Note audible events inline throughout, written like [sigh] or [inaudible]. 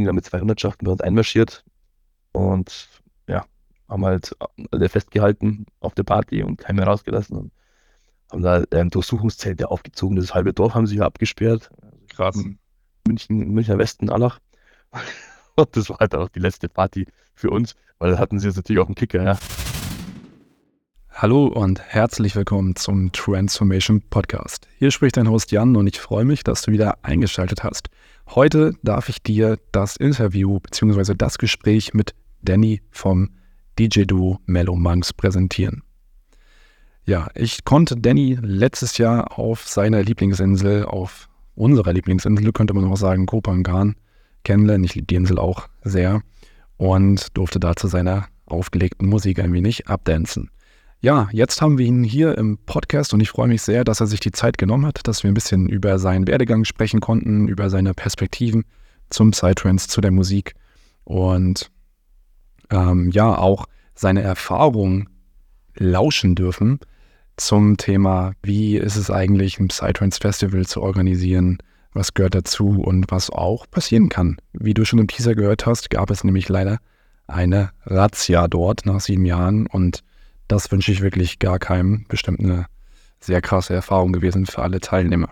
sind ja mit zwei Hundertschaften bei uns einmarschiert und ja, haben halt alle festgehalten auf der Party und keinen mehr rausgelassen und haben da ähm, Durchsuchungszelte aufgezogen. Das halbe Dorf haben sie ja abgesperrt. Krass. München, Münchner Westen, Allach. [laughs] Und das war halt auch die letzte Party für uns, weil da hatten sie jetzt natürlich auch einen Kicker, ja. Hallo und herzlich willkommen zum Transformation Podcast. Hier spricht dein Host Jan und ich freue mich, dass du wieder eingeschaltet hast. Heute darf ich dir das Interview bzw. das Gespräch mit Danny vom DJ-Duo Mellow Monks präsentieren. Ja, ich konnte Danny letztes Jahr auf seiner Lieblingsinsel, auf unserer Lieblingsinsel, könnte man auch sagen, Kopangan, kennenlernen. Ich liebe die Insel auch sehr und durfte da zu seiner aufgelegten Musik ein wenig abdancen. Ja, jetzt haben wir ihn hier im Podcast und ich freue mich sehr, dass er sich die Zeit genommen hat, dass wir ein bisschen über seinen Werdegang sprechen konnten, über seine Perspektiven zum Psytrance, zu der Musik und ähm, ja, auch seine Erfahrungen lauschen dürfen zum Thema, wie ist es eigentlich, ein Psytrance Festival zu organisieren, was gehört dazu und was auch passieren kann. Wie du schon im Teaser gehört hast, gab es nämlich leider eine Razzia dort nach sieben Jahren und das wünsche ich wirklich gar keinem. Bestimmt eine sehr krasse Erfahrung gewesen für alle Teilnehmer.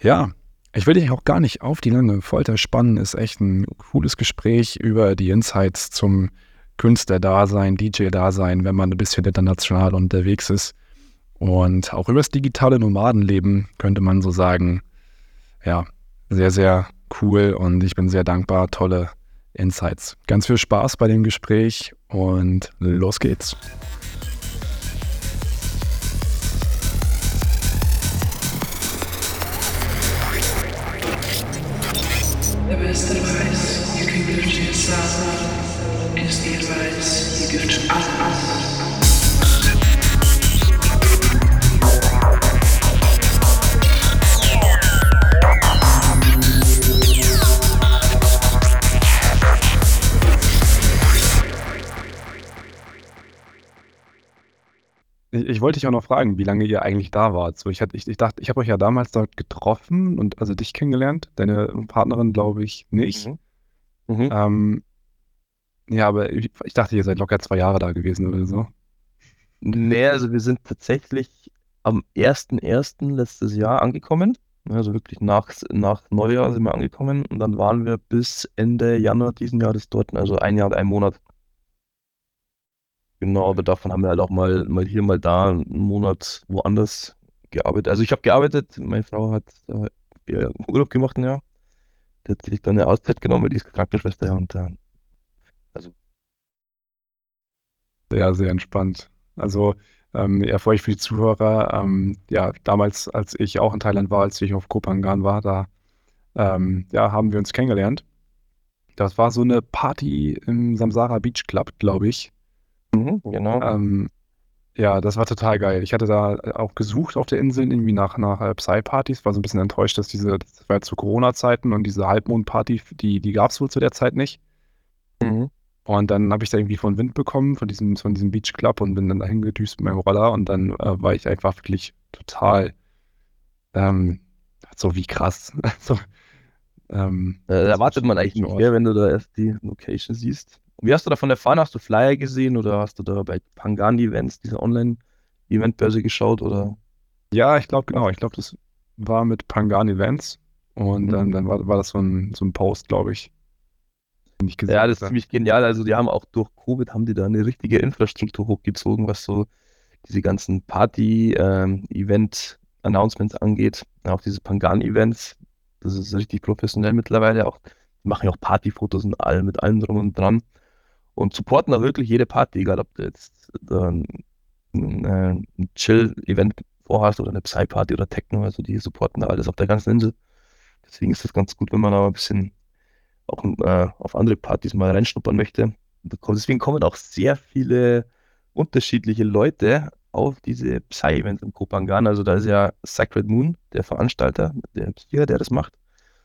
Ja, ich will dich auch gar nicht auf die lange Folter spannen. Ist echt ein cooles Gespräch über die Insights zum Künstler-Dasein, DJ-Dasein, wenn man ein bisschen international unterwegs ist. Und auch über das digitale Nomadenleben könnte man so sagen, ja, sehr, sehr cool und ich bin sehr dankbar. Tolle Insights. Ganz viel Spaß bei dem Gespräch und los geht's. The best advice you can give to yourself is the advice you give to others. Ich, ich wollte dich auch noch fragen, wie lange ihr eigentlich da wart. So, ich, hatte, ich, ich dachte, ich habe euch ja damals dort getroffen und also dich kennengelernt, deine Partnerin glaube ich nicht. Mhm. Mhm. Ähm, ja, aber ich, ich dachte, ihr seid locker zwei Jahre da gewesen oder so. Nee, also wir sind tatsächlich am 1.1. letztes Jahr angekommen. Also wirklich nach, nach Neujahr sind wir angekommen und dann waren wir bis Ende Januar diesen Jahres dort, also ein Jahr und ein Monat. Genau, aber davon haben wir halt auch mal, mal hier, mal da einen Monat woanders gearbeitet. Also ich habe gearbeitet, meine Frau hat äh, Urlaub gemacht Jahr. Die hat sich dann eine Auszeit genommen, die ist Krankenschwester ja, und dann, also Sehr, sehr entspannt. Also, ähm, ja, für euch, für die Zuhörer, ähm, ja, damals, als ich auch in Thailand war, als ich auf Koh Phangan war, da, ähm, ja, haben wir uns kennengelernt. Das war so eine Party im Samsara Beach Club, glaube ich. Mhm, genau. Ähm, ja, das war total geil. Ich hatte da auch gesucht auf der Insel irgendwie nach, nach äh, Psy-Partys, war so ein bisschen enttäuscht, dass diese, das war zu Corona-Zeiten und diese Halbmond-Party, die, die gab es wohl zu der Zeit nicht. Mhm. Und dann habe ich da irgendwie von Wind bekommen, von diesem, von diesem Beach Club und bin dann dahin gedüst mit meinem Roller und dann äh, war ich einfach wirklich total ähm, so wie krass. [laughs] so, ähm, Äh, erwartet man eigentlich nicht mehr, wenn du da erst die Location siehst. Und wie hast du davon erfahren? Hast du Flyer gesehen oder hast du da bei Pangan-Events, dieser Online-Eventbörse geschaut oder? Ja, ich glaube, genau. Ich glaube, das war mit Pangan Events und Mhm. dann, dann war, war das so ein, so ein Post, glaube ich. Ich gesehen Ja, das ist hatte. ziemlich genial. Also die haben auch durch Covid haben die da eine richtige Infrastruktur hochgezogen, was so diese ganzen Party-Event-Announcements angeht. Auch diese Pangan-Events. Das ist richtig professionell mittlerweile auch. Die machen ja auch Partyfotos und allem mit allem drum und dran. Und supporten da wirklich jede Party, egal ob du jetzt da ein, Chill-Event vorhast oder eine Psy-Party oder Techno. Also die supporten da alles auf der ganzen Insel. Deswegen ist das ganz gut, wenn man da ein bisschen auch äh, auf andere Partys mal reinschnuppern möchte. Deswegen kommen auch sehr viele unterschiedliche Leute auf diese Psy-Events im Kopangan. Also da ist ja Sacred Moon, der Veranstalter, der Tier, der das macht.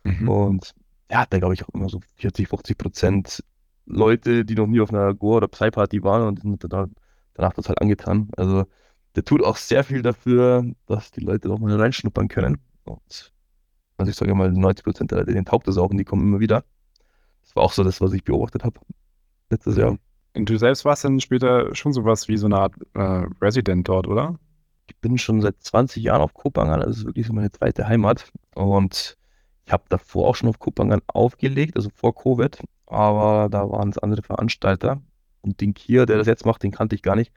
Mhm. Und er hat da, glaube ich, auch immer so 40, 50 Prozent Leute, die noch nie auf einer Goa- oder Psy-Party waren und sind da, danach total angetan. Also der tut auch sehr viel dafür, dass die Leute noch mal reinschnuppern können. Und Also ich sage mal, 90% der Leute, denen taugt das auch und die kommen immer wieder. Das war auch so das, was ich beobachtet habe letztes Jahr. Und du selbst warst dann später schon sowas wie so eine Art äh, Resident dort, oder? Ich bin schon seit 20 Jahren auf Kopangan, das ist wirklich so meine zweite Heimat. Und ich habe davor auch schon auf Kopangan aufgelegt, also vor Covid, aber da waren es andere Veranstalter. Und den Kier, der das jetzt macht, den kannte ich gar nicht.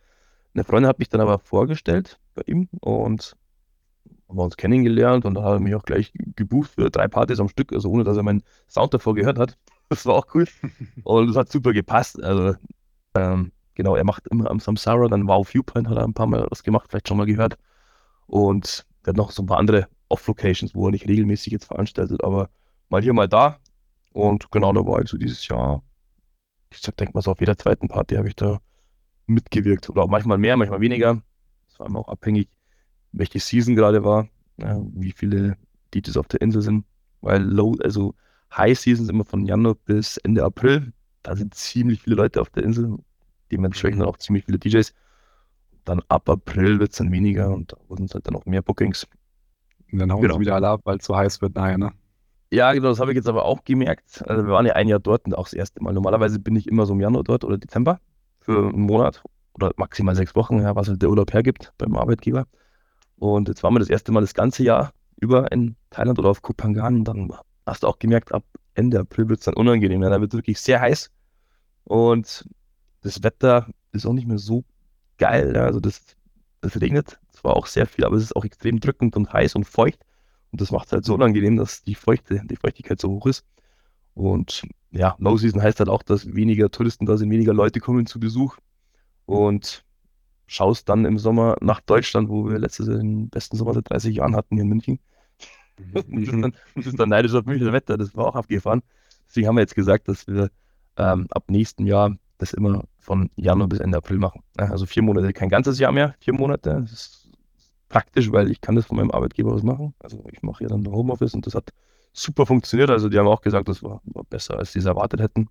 Eine Freundin hat mich dann aber vorgestellt bei ihm und haben wir uns kennengelernt und da hat er mich auch gleich gebucht für drei Partys am Stück, also ohne dass er meinen Sound davor gehört hat. [laughs] Das war auch cool. [laughs] Und es hat super gepasst. Also, ähm, genau, er macht immer am Samsara, dann Wow Viewpoint hat er ein paar Mal was gemacht, vielleicht schon mal gehört. Und er hat noch so ein paar andere Off-Locations, wo er nicht regelmäßig jetzt veranstaltet, aber mal hier, mal da. Und genau, da war also dieses Jahr, ich denke mal so auf jeder zweiten Party habe ich da mitgewirkt. Oder auch manchmal mehr, manchmal weniger. Das war immer auch abhängig, welche Season gerade war, ja, wie viele DJs auf der Insel sind. Weil Low, also High Season ist immer von Januar bis Ende April. Da sind ziemlich viele Leute auf der Insel. Dementsprechend dann auch ziemlich viele DJs. Dann ab April wird es dann weniger und da wurden es halt dann auch mehr Bookings. Und dann hauen Genau. sie wieder alle ab, weil es zu heiß wird nachher, ne? Ja, genau, das habe ich jetzt aber auch gemerkt. Also wir waren ja ein Jahr dort und auch das erste Mal. Normalerweise bin ich immer so im Januar dort oder Dezember für einen Monat oder maximal sechs Wochen, ja, was halt der Urlaub hergibt beim Arbeitgeber. Und jetzt waren wir das erste Mal das ganze Jahr über in Thailand oder auf. Und dann hast du auch gemerkt, ab Ende April wird es dann unangenehm. Ja, da wird es wirklich sehr heiß und das Wetter ist auch nicht mehr so geil. Ja, also das, das regnet zwar auch sehr viel, aber es ist auch extrem drückend und heiß und feucht. Und das macht es halt so unangenehm, dass die, Feuchte, die Feuchtigkeit so hoch ist. Und ja, Low Season heißt halt auch, dass weniger Touristen da sind, weniger Leute kommen zu Besuch. Und schaust dann im Sommer nach Deutschland, wo wir letztes Jahr den besten Sommer seit 30 Jahren hatten hier in München. Und bist dann, bist dann neidisch auf Münchner Wetter, das war auch abgefahren. Deswegen haben wir jetzt gesagt, dass wir ähm, ab nächsten Jahr das immer von Januar bis Ende April machen. Also vier Monate, kein ganzes Jahr mehr, vier Monate. Das ist praktisch, weil ich kann das von meinem Arbeitgeber aus machen. Also ich mache ja dann Homeoffice und das hat super funktioniert. Also die haben auch gesagt, das war, war besser, als sie es erwartet hätten.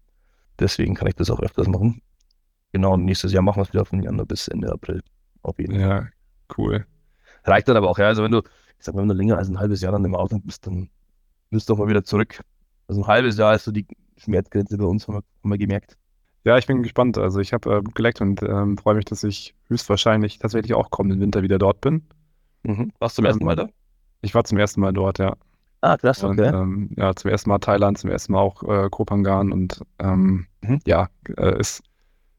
Deswegen kann ich das auch öfters machen. Genau, nächstes Jahr machen wir es wieder von Januar bis Ende April. Auf jeden Fall. Ja, cool. Reicht dann aber auch, ja. Also wenn du, ich sag mal, wenn du länger als ein halbes Jahr dann im Ausland bist, dann willst du auch mal wieder zurück. Also ein halbes Jahr ist so die Schmerzgrenze bei uns, haben wir, haben wir gemerkt. Ja, ich bin gespannt. Also ich habe äh, geleckt und ähm, freue mich, dass ich höchstwahrscheinlich tatsächlich auch kommenden Winter wieder dort bin. Mhm. Warst du zum ersten Mal da? Ich war zum ersten Mal dort, ja. Ah, krass, Und, okay. ähm, ja, zum ersten Mal Thailand, zum ersten Mal auch äh, Koh Phangan und ähm, Mhm. ja, äh, ist,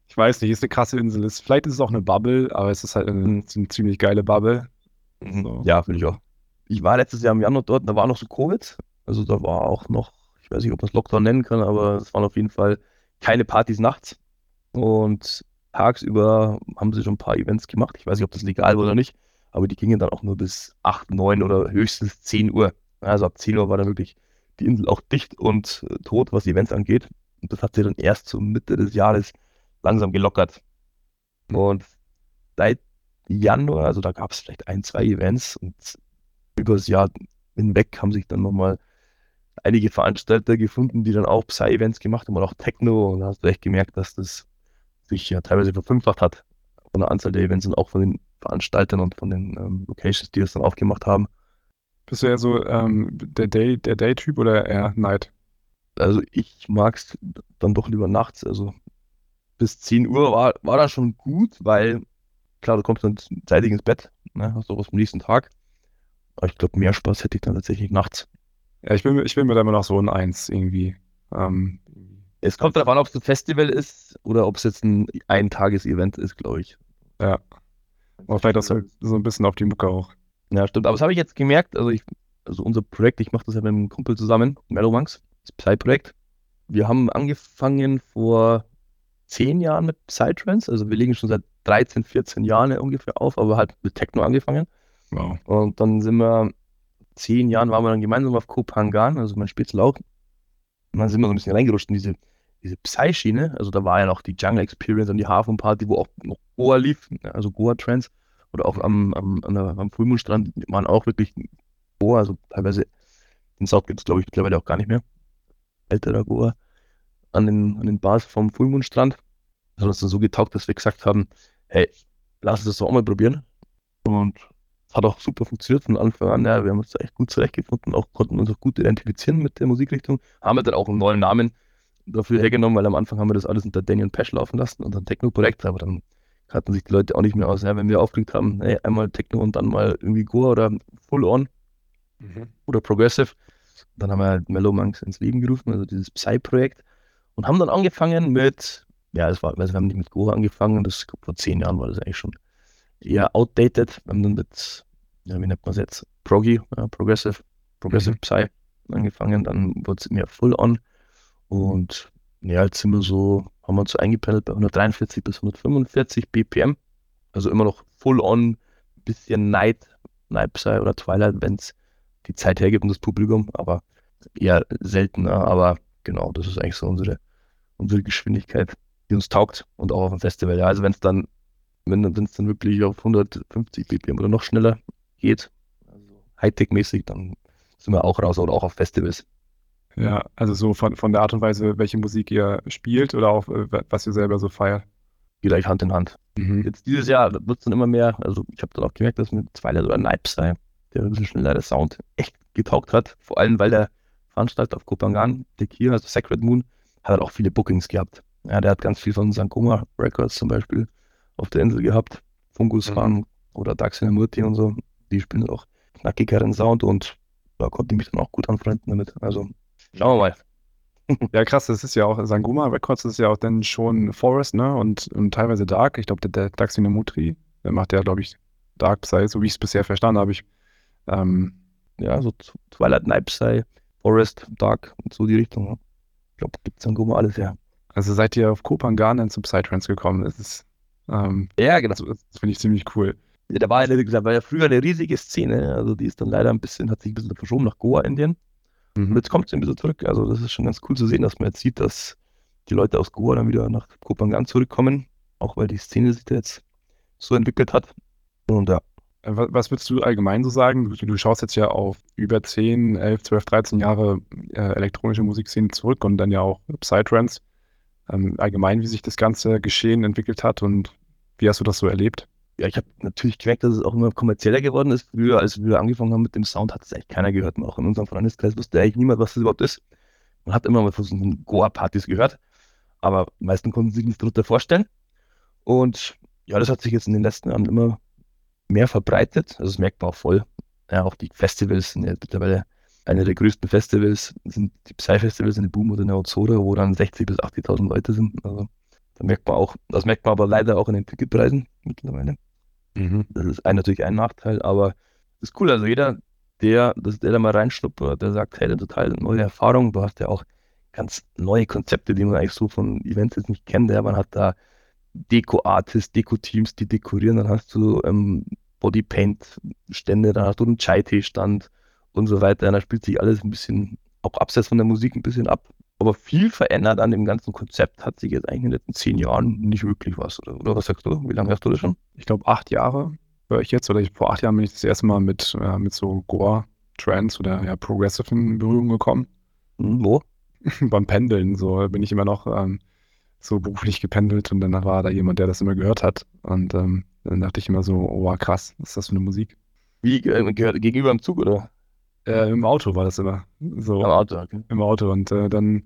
ich weiß nicht, ist eine krasse Insel. Ist, vielleicht ist es auch eine Bubble, aber es ist halt eine, Mhm. eine ziemlich geile Bubble. Mhm. So. Ja, finde ich auch. Ich war letztes Jahr im Januar dort, da war noch so Covid. Also da war auch noch, ich weiß nicht, ob man es Lockdown nennen kann, aber es waren auf jeden Fall keine Partys nachts. Und tagsüber haben sie schon ein paar Events gemacht. Ich weiß nicht, ob das legal war oder nicht, aber die gingen dann auch nur bis 8, 9 oder höchstens 10 Uhr. Also ab 10 Uhr war dann wirklich die Insel auch dicht und äh, tot, was Events angeht. Und das hat sich dann erst zur Mitte des Jahres langsam gelockert. Und seit Januar, also da gab es vielleicht ein, zwei Events und über das Jahr hinweg haben sich dann nochmal einige Veranstalter gefunden, die dann auch Psy-Events gemacht haben und auch Techno. Und da hast du echt gemerkt, dass das sich ja teilweise verfünffacht hat von der Anzahl der Events und auch von den Veranstaltern und von den ähm, Locations, die das dann aufgemacht haben. Bist du eher so ähm, der Day, der Day-Typ oder eher Night? Also ich mag es dann doch lieber nachts. Also bis 10 Uhr war, war das schon gut, weil klar, du kommst dann zeitig ins Bett, ne, hast auch was am nächsten Tag. Aber ich glaube, mehr Spaß hätte ich dann tatsächlich nachts. Ja, ich bin, mir- ich bin mir da immer noch so ein Eins irgendwie. Ähm, Es kommt darauf an, ob es ein Festival ist oder ob es jetzt ein Eintages-Event ist, glaube ich. ja. Aber vielleicht auch so, so ein bisschen auf die Mucke auch. Ja, stimmt. Aber das habe ich jetzt gemerkt. Also, ich, also unser Projekt, ich mache das ja mit einem Kumpel zusammen, Mellowmonks, das Psy-Projekt. Wir haben angefangen vor zehn Jahren mit Psytrance. Also wir legen schon seit 13, 14 Jahren ungefähr auf, aber halt mit Techno angefangen. Wow. Und dann sind wir, zehn Jahren waren wir dann gemeinsam auf Koh Phangan, also mein Spätzle auch. Und dann sind wir so ein bisschen reingerutscht in diese, diese Psy-Schiene. Also da war ja noch die Jungle Experience und die Hafenparty, wo auch noch Goa lief, also Goa Trance. Oder auch am, am, am Fullmoon-Strand waren auch wirklich Goa, also teilweise in South gibt es glaube ich mittlerweile auch gar nicht mehr. Älterer Goa. An den, an den Bars vom Fullmoon-Strand. Das hat uns dann so getaugt, dass wir gesagt haben, hey, lass uns das doch auch mal probieren. Und Es hat auch super funktioniert von Anfang an. Ja, wir haben uns da echt gut zurechtgefunden, auch konnten uns auch gut identifizieren mit der Musikrichtung. Haben wir dann auch einen neuen Namen dafür hergenommen, weil am Anfang haben wir das alles unter Daniel Pesch laufen lassen, unser Techno-Projekt, aber dann hatten sich die Leute auch nicht mehr aus. Ja, wenn wir aufgeregt haben, hey, einmal Techno und dann mal irgendwie Goa oder Full On Mhm. oder Progressive. Dann haben wir halt Mellow Monks ins Leben gerufen, also dieses Psy-Projekt. Und haben dann angefangen mit, ja, es war, also wir haben nicht mit Goa angefangen, das vor zehn Jahren war das eigentlich schon eher outdated. Wir haben dann mit, ja, wie nennt man es jetzt? Proggy, ja, Progressive, Progressive Mhm. Psy angefangen, dann wurde es mehr Full On. Und ja, jetzt sind wir so, haben wir uns so eingependelt bei 143 bis 145 BPM. Also immer noch Full On, bisschen Night, Night Psy oder Twilight, wenn es die Zeit hergibt und das Publikum, aber eher seltener. Aber genau, das ist eigentlich so unsere, unsere Geschwindigkeit, die uns taugt und auch auf dem Festival. Ja, also wenn es dann, wenn es dann wirklich auf 150 BPM oder noch schneller geht, also Hightech-mäßig, dann sind wir auch raus oder auch auf Festivals. Ja, also so von, von der Art und Weise, welche Musik ihr spielt oder auch äh, was ihr selber so feiert. Geht eigentlich Hand in Hand. Mhm. Jetzt dieses Jahr wird es dann immer mehr, also ich habe dann auch gemerkt, dass mit Twilight oder Night Psy, der ein bisschen schneller der Sound echt getaugt hat. Vor allem, weil der Veranstalter auf Kopangan, der Kia, also Sacred Moon, hat halt auch viele Bookings gehabt. Ja, der hat ganz viel von Sankoma Records zum Beispiel auf der Insel gehabt. Fungus Mhm. Oder Daxina Murti und so. Die spielen auch knackigeren Sound und da konnte ich mich dann auch gut anfreunden damit. Also schauen wir mal. [laughs] Ja, krass, das ist ja auch, Sangoma Records ist ja auch dann schon Forest, ne? Und, und teilweise Dark. Ich glaube, der, der Daxinamutri, der macht ja, glaube ich, Dark Psy, so wie ich es bisher verstanden habe. Ich, ähm, Ja, so Tw- Twilight Night Psy, Forest, Dark und so die Richtung. Ja. Ich glaube, gibt es Sankoma alles, ja. also seid ihr auf Kopangan dann zum Psytrance gekommen. Das ist, ähm, Ja, genau. das, das finde ich ziemlich cool. Ja, da war ja, wie gesagt, war ja früher eine riesige Szene. Also die ist dann leider ein bisschen, hat sich ein bisschen verschoben nach Goa, Indien. Und Mhm. jetzt kommt sie ein bisschen zurück. Also das ist schon ganz cool zu sehen, dass man jetzt sieht, dass die Leute aus Goa dann wieder nach Kopangan zurückkommen. Auch weil die Szene sich da jetzt so entwickelt hat. Und ja, Äh, wa- Was würdest du allgemein so sagen? Du, du schaust jetzt ja auf über 10, 11, 12, 13 Jahre äh, elektronische Musikszene zurück und dann ja auch Psytrance. Ähm, allgemein, wie sich das ganze Geschehen entwickelt hat und wie hast du das so erlebt? Ja ich habe natürlich gemerkt, dass es auch immer kommerzieller geworden ist. Früher, als wir angefangen haben mit dem Sound, hat es eigentlich keiner gehört. Und auch in unserem Freundeskreis wusste eigentlich niemand, was das überhaupt ist. Man hat immer mal von so Goa-Partys gehört, aber die meisten konnten sich nicht darunter vorstellen. Und ja, das hat sich jetzt in den letzten Jahren immer mehr verbreitet. Also das merkt man auch voll. Ja, auch die Festivals sind ja mittlerweile eine der größten Festivals, sind die Psy-Festivals in der Boom oder in der Ozora, wo dann 60.000 bis 80.000 Leute sind. Also da merkt man auch, das merkt man aber leider auch in den Ticketpreisen mittlerweile. Das ist ein, natürlich ein Nachteil, aber ist cool. Also jeder, der, dass der da mal reinschnuppert, der sagt, hey, das ist total neue Erfahrung. Du hast ja auch ganz neue Konzepte, die man eigentlich so von Events jetzt nicht kennt. Ja, man hat da Deko-Artists, Deko-Teams, die dekorieren. Dann hast du ähm, Bodypaint-Stände, dann hast du einen Chai-Tee-Stand und so weiter. Da spielt sich alles ein bisschen, auch abseits von der Musik, ein bisschen ab. Aber viel verändert an dem ganzen Konzept hat sich jetzt eigentlich in den letzten zehn Jahren nicht wirklich was. Oder, oder was sagst du? Wie lange hast du das schon? Ich glaube, acht Jahre höre ich jetzt, oder ich, vor acht Jahren bin ich das erste Mal mit, äh, mit so Goa, Trance oder ja, Progressive in Berührung gekommen. Hm, wo? [laughs] Beim Pendeln, so bin ich immer noch ähm, so beruflich gependelt und dann war da jemand, der das immer gehört hat. Und ähm, dann dachte ich immer so, oh krass, was ist das für eine Musik? Wie äh, gehört gegenüber im Zug oder? Äh, Im Auto war das immer. So. Am Auto, okay. im Auto und äh, dann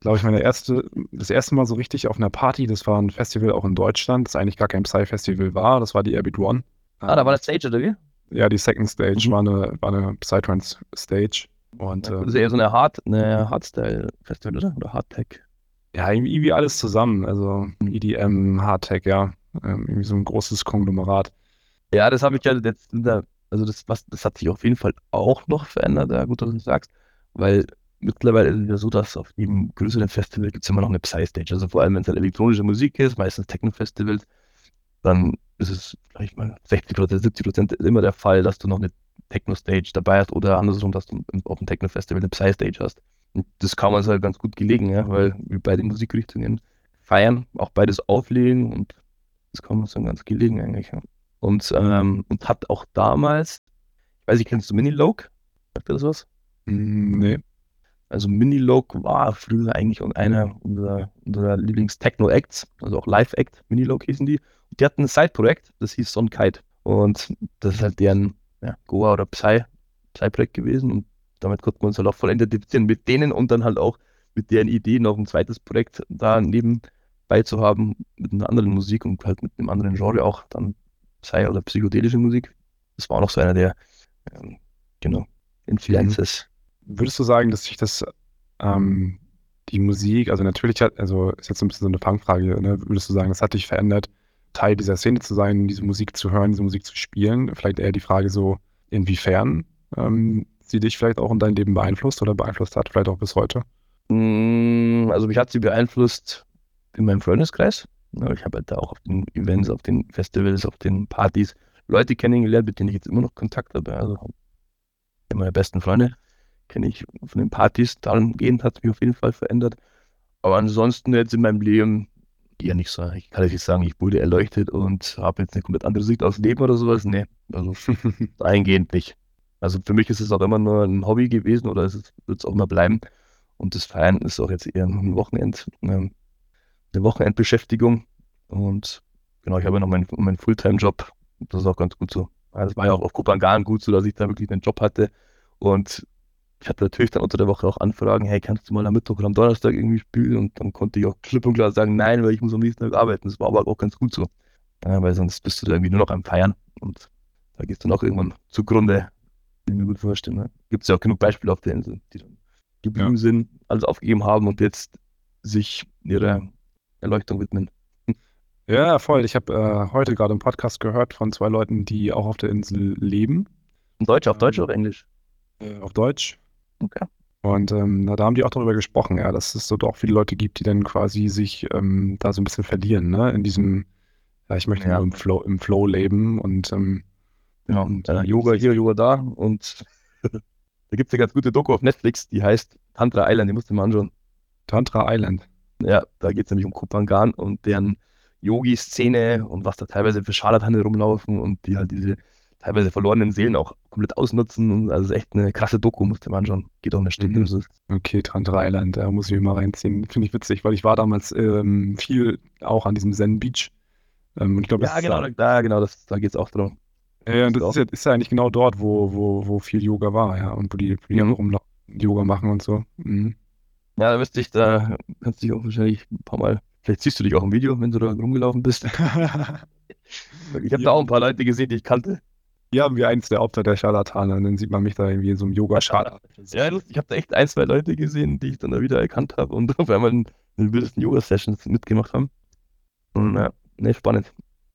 glaube ich meine erste das erste Mal so richtig auf einer Party das war ein Festival auch in Deutschland das eigentlich gar kein Psy Festival war das war die Airbeat One Ah, da war das Stage, oder wie? ja die Second Stage Mhm. war eine war eine Psytrance Stage und Das äh, ist eher so eine Hard, eine Hardstyle-Festival, oder? Oder Hardtech. ja irgendwie, alles zusammen also EDM Hardtech ja ähm, irgendwie so ein großes Konglomerat Ja, das habe ich ja jetzt, in der- also das, was, das hat sich auf jeden Fall auch noch verändert, ja, gut, dass du sagst, weil mittlerweile ist es ja so, dass auf jedem größeren Festival gibt es immer noch eine Psy-Stage. Also vor allem, wenn es halt elektronische Musik ist, meistens Techno-Festivals, dann ist es vielleicht mal 60 Prozent, 70 Prozent immer der Fall, dass du noch eine Techno-Stage dabei hast oder andersrum, dass du auf dem Techno-Festival eine Psy-Stage hast. Und das kam uns halt ganz gut gelegen, ja, weil wir beide Musikrichtungen feiern, auch beides auflegen und das kam uns dann ganz gelegen eigentlich. Ja. Und, ähm, und hat auch damals, ich weiß nicht, kennst du Minilogue? Sagt dir das was? Mm, nee Also Minilogue war früher eigentlich einer unserer, unserer Lieblings-Techno-Acts, also auch Live-Act, Minilogue hießen die. Und die hatten ein Side-Projekt, das hieß Son Kite. Und das ist halt deren ja, Goa oder Psy, Psy-Projekt gewesen. Und damit konnten wir uns halt auch voll identifizieren mit denen und dann halt auch mit deren Idee noch ein zweites Projekt da nebenbei zu haben, mit einer anderen Musik und halt mit einem anderen Genre auch dann Psy oder psychedelische Musik. Das war auch noch so einer der, ähm, genau, Influences. Würdest du sagen, dass sich das ähm, die Musik, also natürlich hat, also ist jetzt ein bisschen so eine Fangfrage, ne? würdest du sagen, das hat dich verändert, Teil dieser Szene zu sein, diese Musik zu hören, diese Musik zu spielen? Vielleicht eher die Frage so, inwiefern ähm, sie dich vielleicht auch in dein Leben beeinflusst oder beeinflusst hat, vielleicht auch bis heute? Mm, Also mich hat sie beeinflusst in meinem Freundeskreis. Ich habe halt da auch auf den Events, auf den Festivals, auf den Partys Leute kennengelernt, mit denen ich jetzt immer noch Kontakt habe. Also meine besten Freunde kenne ich von den Partys. Dahingehend hat es mich auf jeden Fall verändert. Aber ansonsten jetzt in meinem Leben eher nicht so. Ich kann jetzt nicht sagen, ich wurde erleuchtet und habe jetzt eine komplett andere Sicht aufs Leben oder sowas. Nee, also [laughs] dahingehend nicht. Also für mich ist es auch immer nur ein Hobby gewesen oder es wird es auch immer bleiben. Und das Feiern ist auch jetzt eher ein Wochenend, ähm, eine Wochenendbeschäftigung. Und genau, ich habe ja noch meinen, meinen Fulltime-Job. Das ist auch ganz gut so. Ja, Das war ja auch auf Kopangan gut so, dass ich da wirklich einen Job hatte. Und ich hatte natürlich dann unter der Woche auch Anfragen, hey, kannst du mal am Mittwoch oder am Donnerstag irgendwie spielen? Und dann konnte ich auch klipp und klar sagen, nein, weil ich muss am nächsten Tag arbeiten. Das war aber auch ganz gut so. Ja, weil sonst bist du da irgendwie nur noch am Feiern. Und da gehst du dann auch irgendwann zugrunde. Ich mir gut vorstellen. Ne? Gibt es ja auch genug Beispiele auf der Insel, die dann geblieben Ja. sind, alles aufgegeben haben und jetzt sich ihrer Erleuchtung widmen. Ja, voll. Ich habe äh, heute gerade einen Podcast gehört von zwei Leuten, die auch auf der Insel leben, Deutsch, auf Deutsch Ähm, oder Englisch? äh, auf Deutsch. Okay. Und ähm, da haben die auch darüber gesprochen, ja, dass es so doch viele Leute gibt, die dann quasi sich ähm, da so ein bisschen verlieren, ne? In diesem, ja, ich möchte Ja. nur im Flow, im Flow leben und ähm, Genau. Und, äh, Yoga hier, Yoga da. Und [laughs] da gibt es eine ganz gute Doku auf Netflix, die heißt Tantra Island, die musst du mal anschauen. Tantra Island. Ja, da geht es nämlich um Kopangan und deren Yogi-Szene und was da teilweise für Scharlatane rumlaufen und die halt diese teilweise verlorenen Seelen auch komplett ausnutzen. Und also echt eine krasse Doku, musst du mal anschauen. Geht auch eine Stunde. Mhm. Okay, Tantra Island, da muss ich mir mal reinziehen. Finde ich witzig, weil ich war damals ähm, viel auch an diesem Zen Beach. Ähm, und ich glaube, Ja, genau, da, genau, das, da geht es auch drum. Ja, und Das das ist ja, ist ja eigentlich genau dort, wo, wo, wo viel Yoga war, ja, und wo die, wo die Mhm. rumlaufen, Yoga machen und so. Mhm. Ja, da wüsste ich, da kannst du dich auch wahrscheinlich ein paar Mal, vielleicht siehst du dich auch im Video, wenn du da rumgelaufen bist. [laughs] Ich habe Ja. da auch ein paar Leute gesehen, die ich kannte. Hier haben wir eins der Opfer der Scharlatane, dann sieht man mich da irgendwie in so einem Yoga-Schal. Ja, lustig. Ich habe da echt ein, zwei Leute gesehen, die ich dann da wieder erkannt habe und [laughs] auf einmal in den wildesten Yoga-Sessions mitgemacht haben. Und ja, ne, spannend.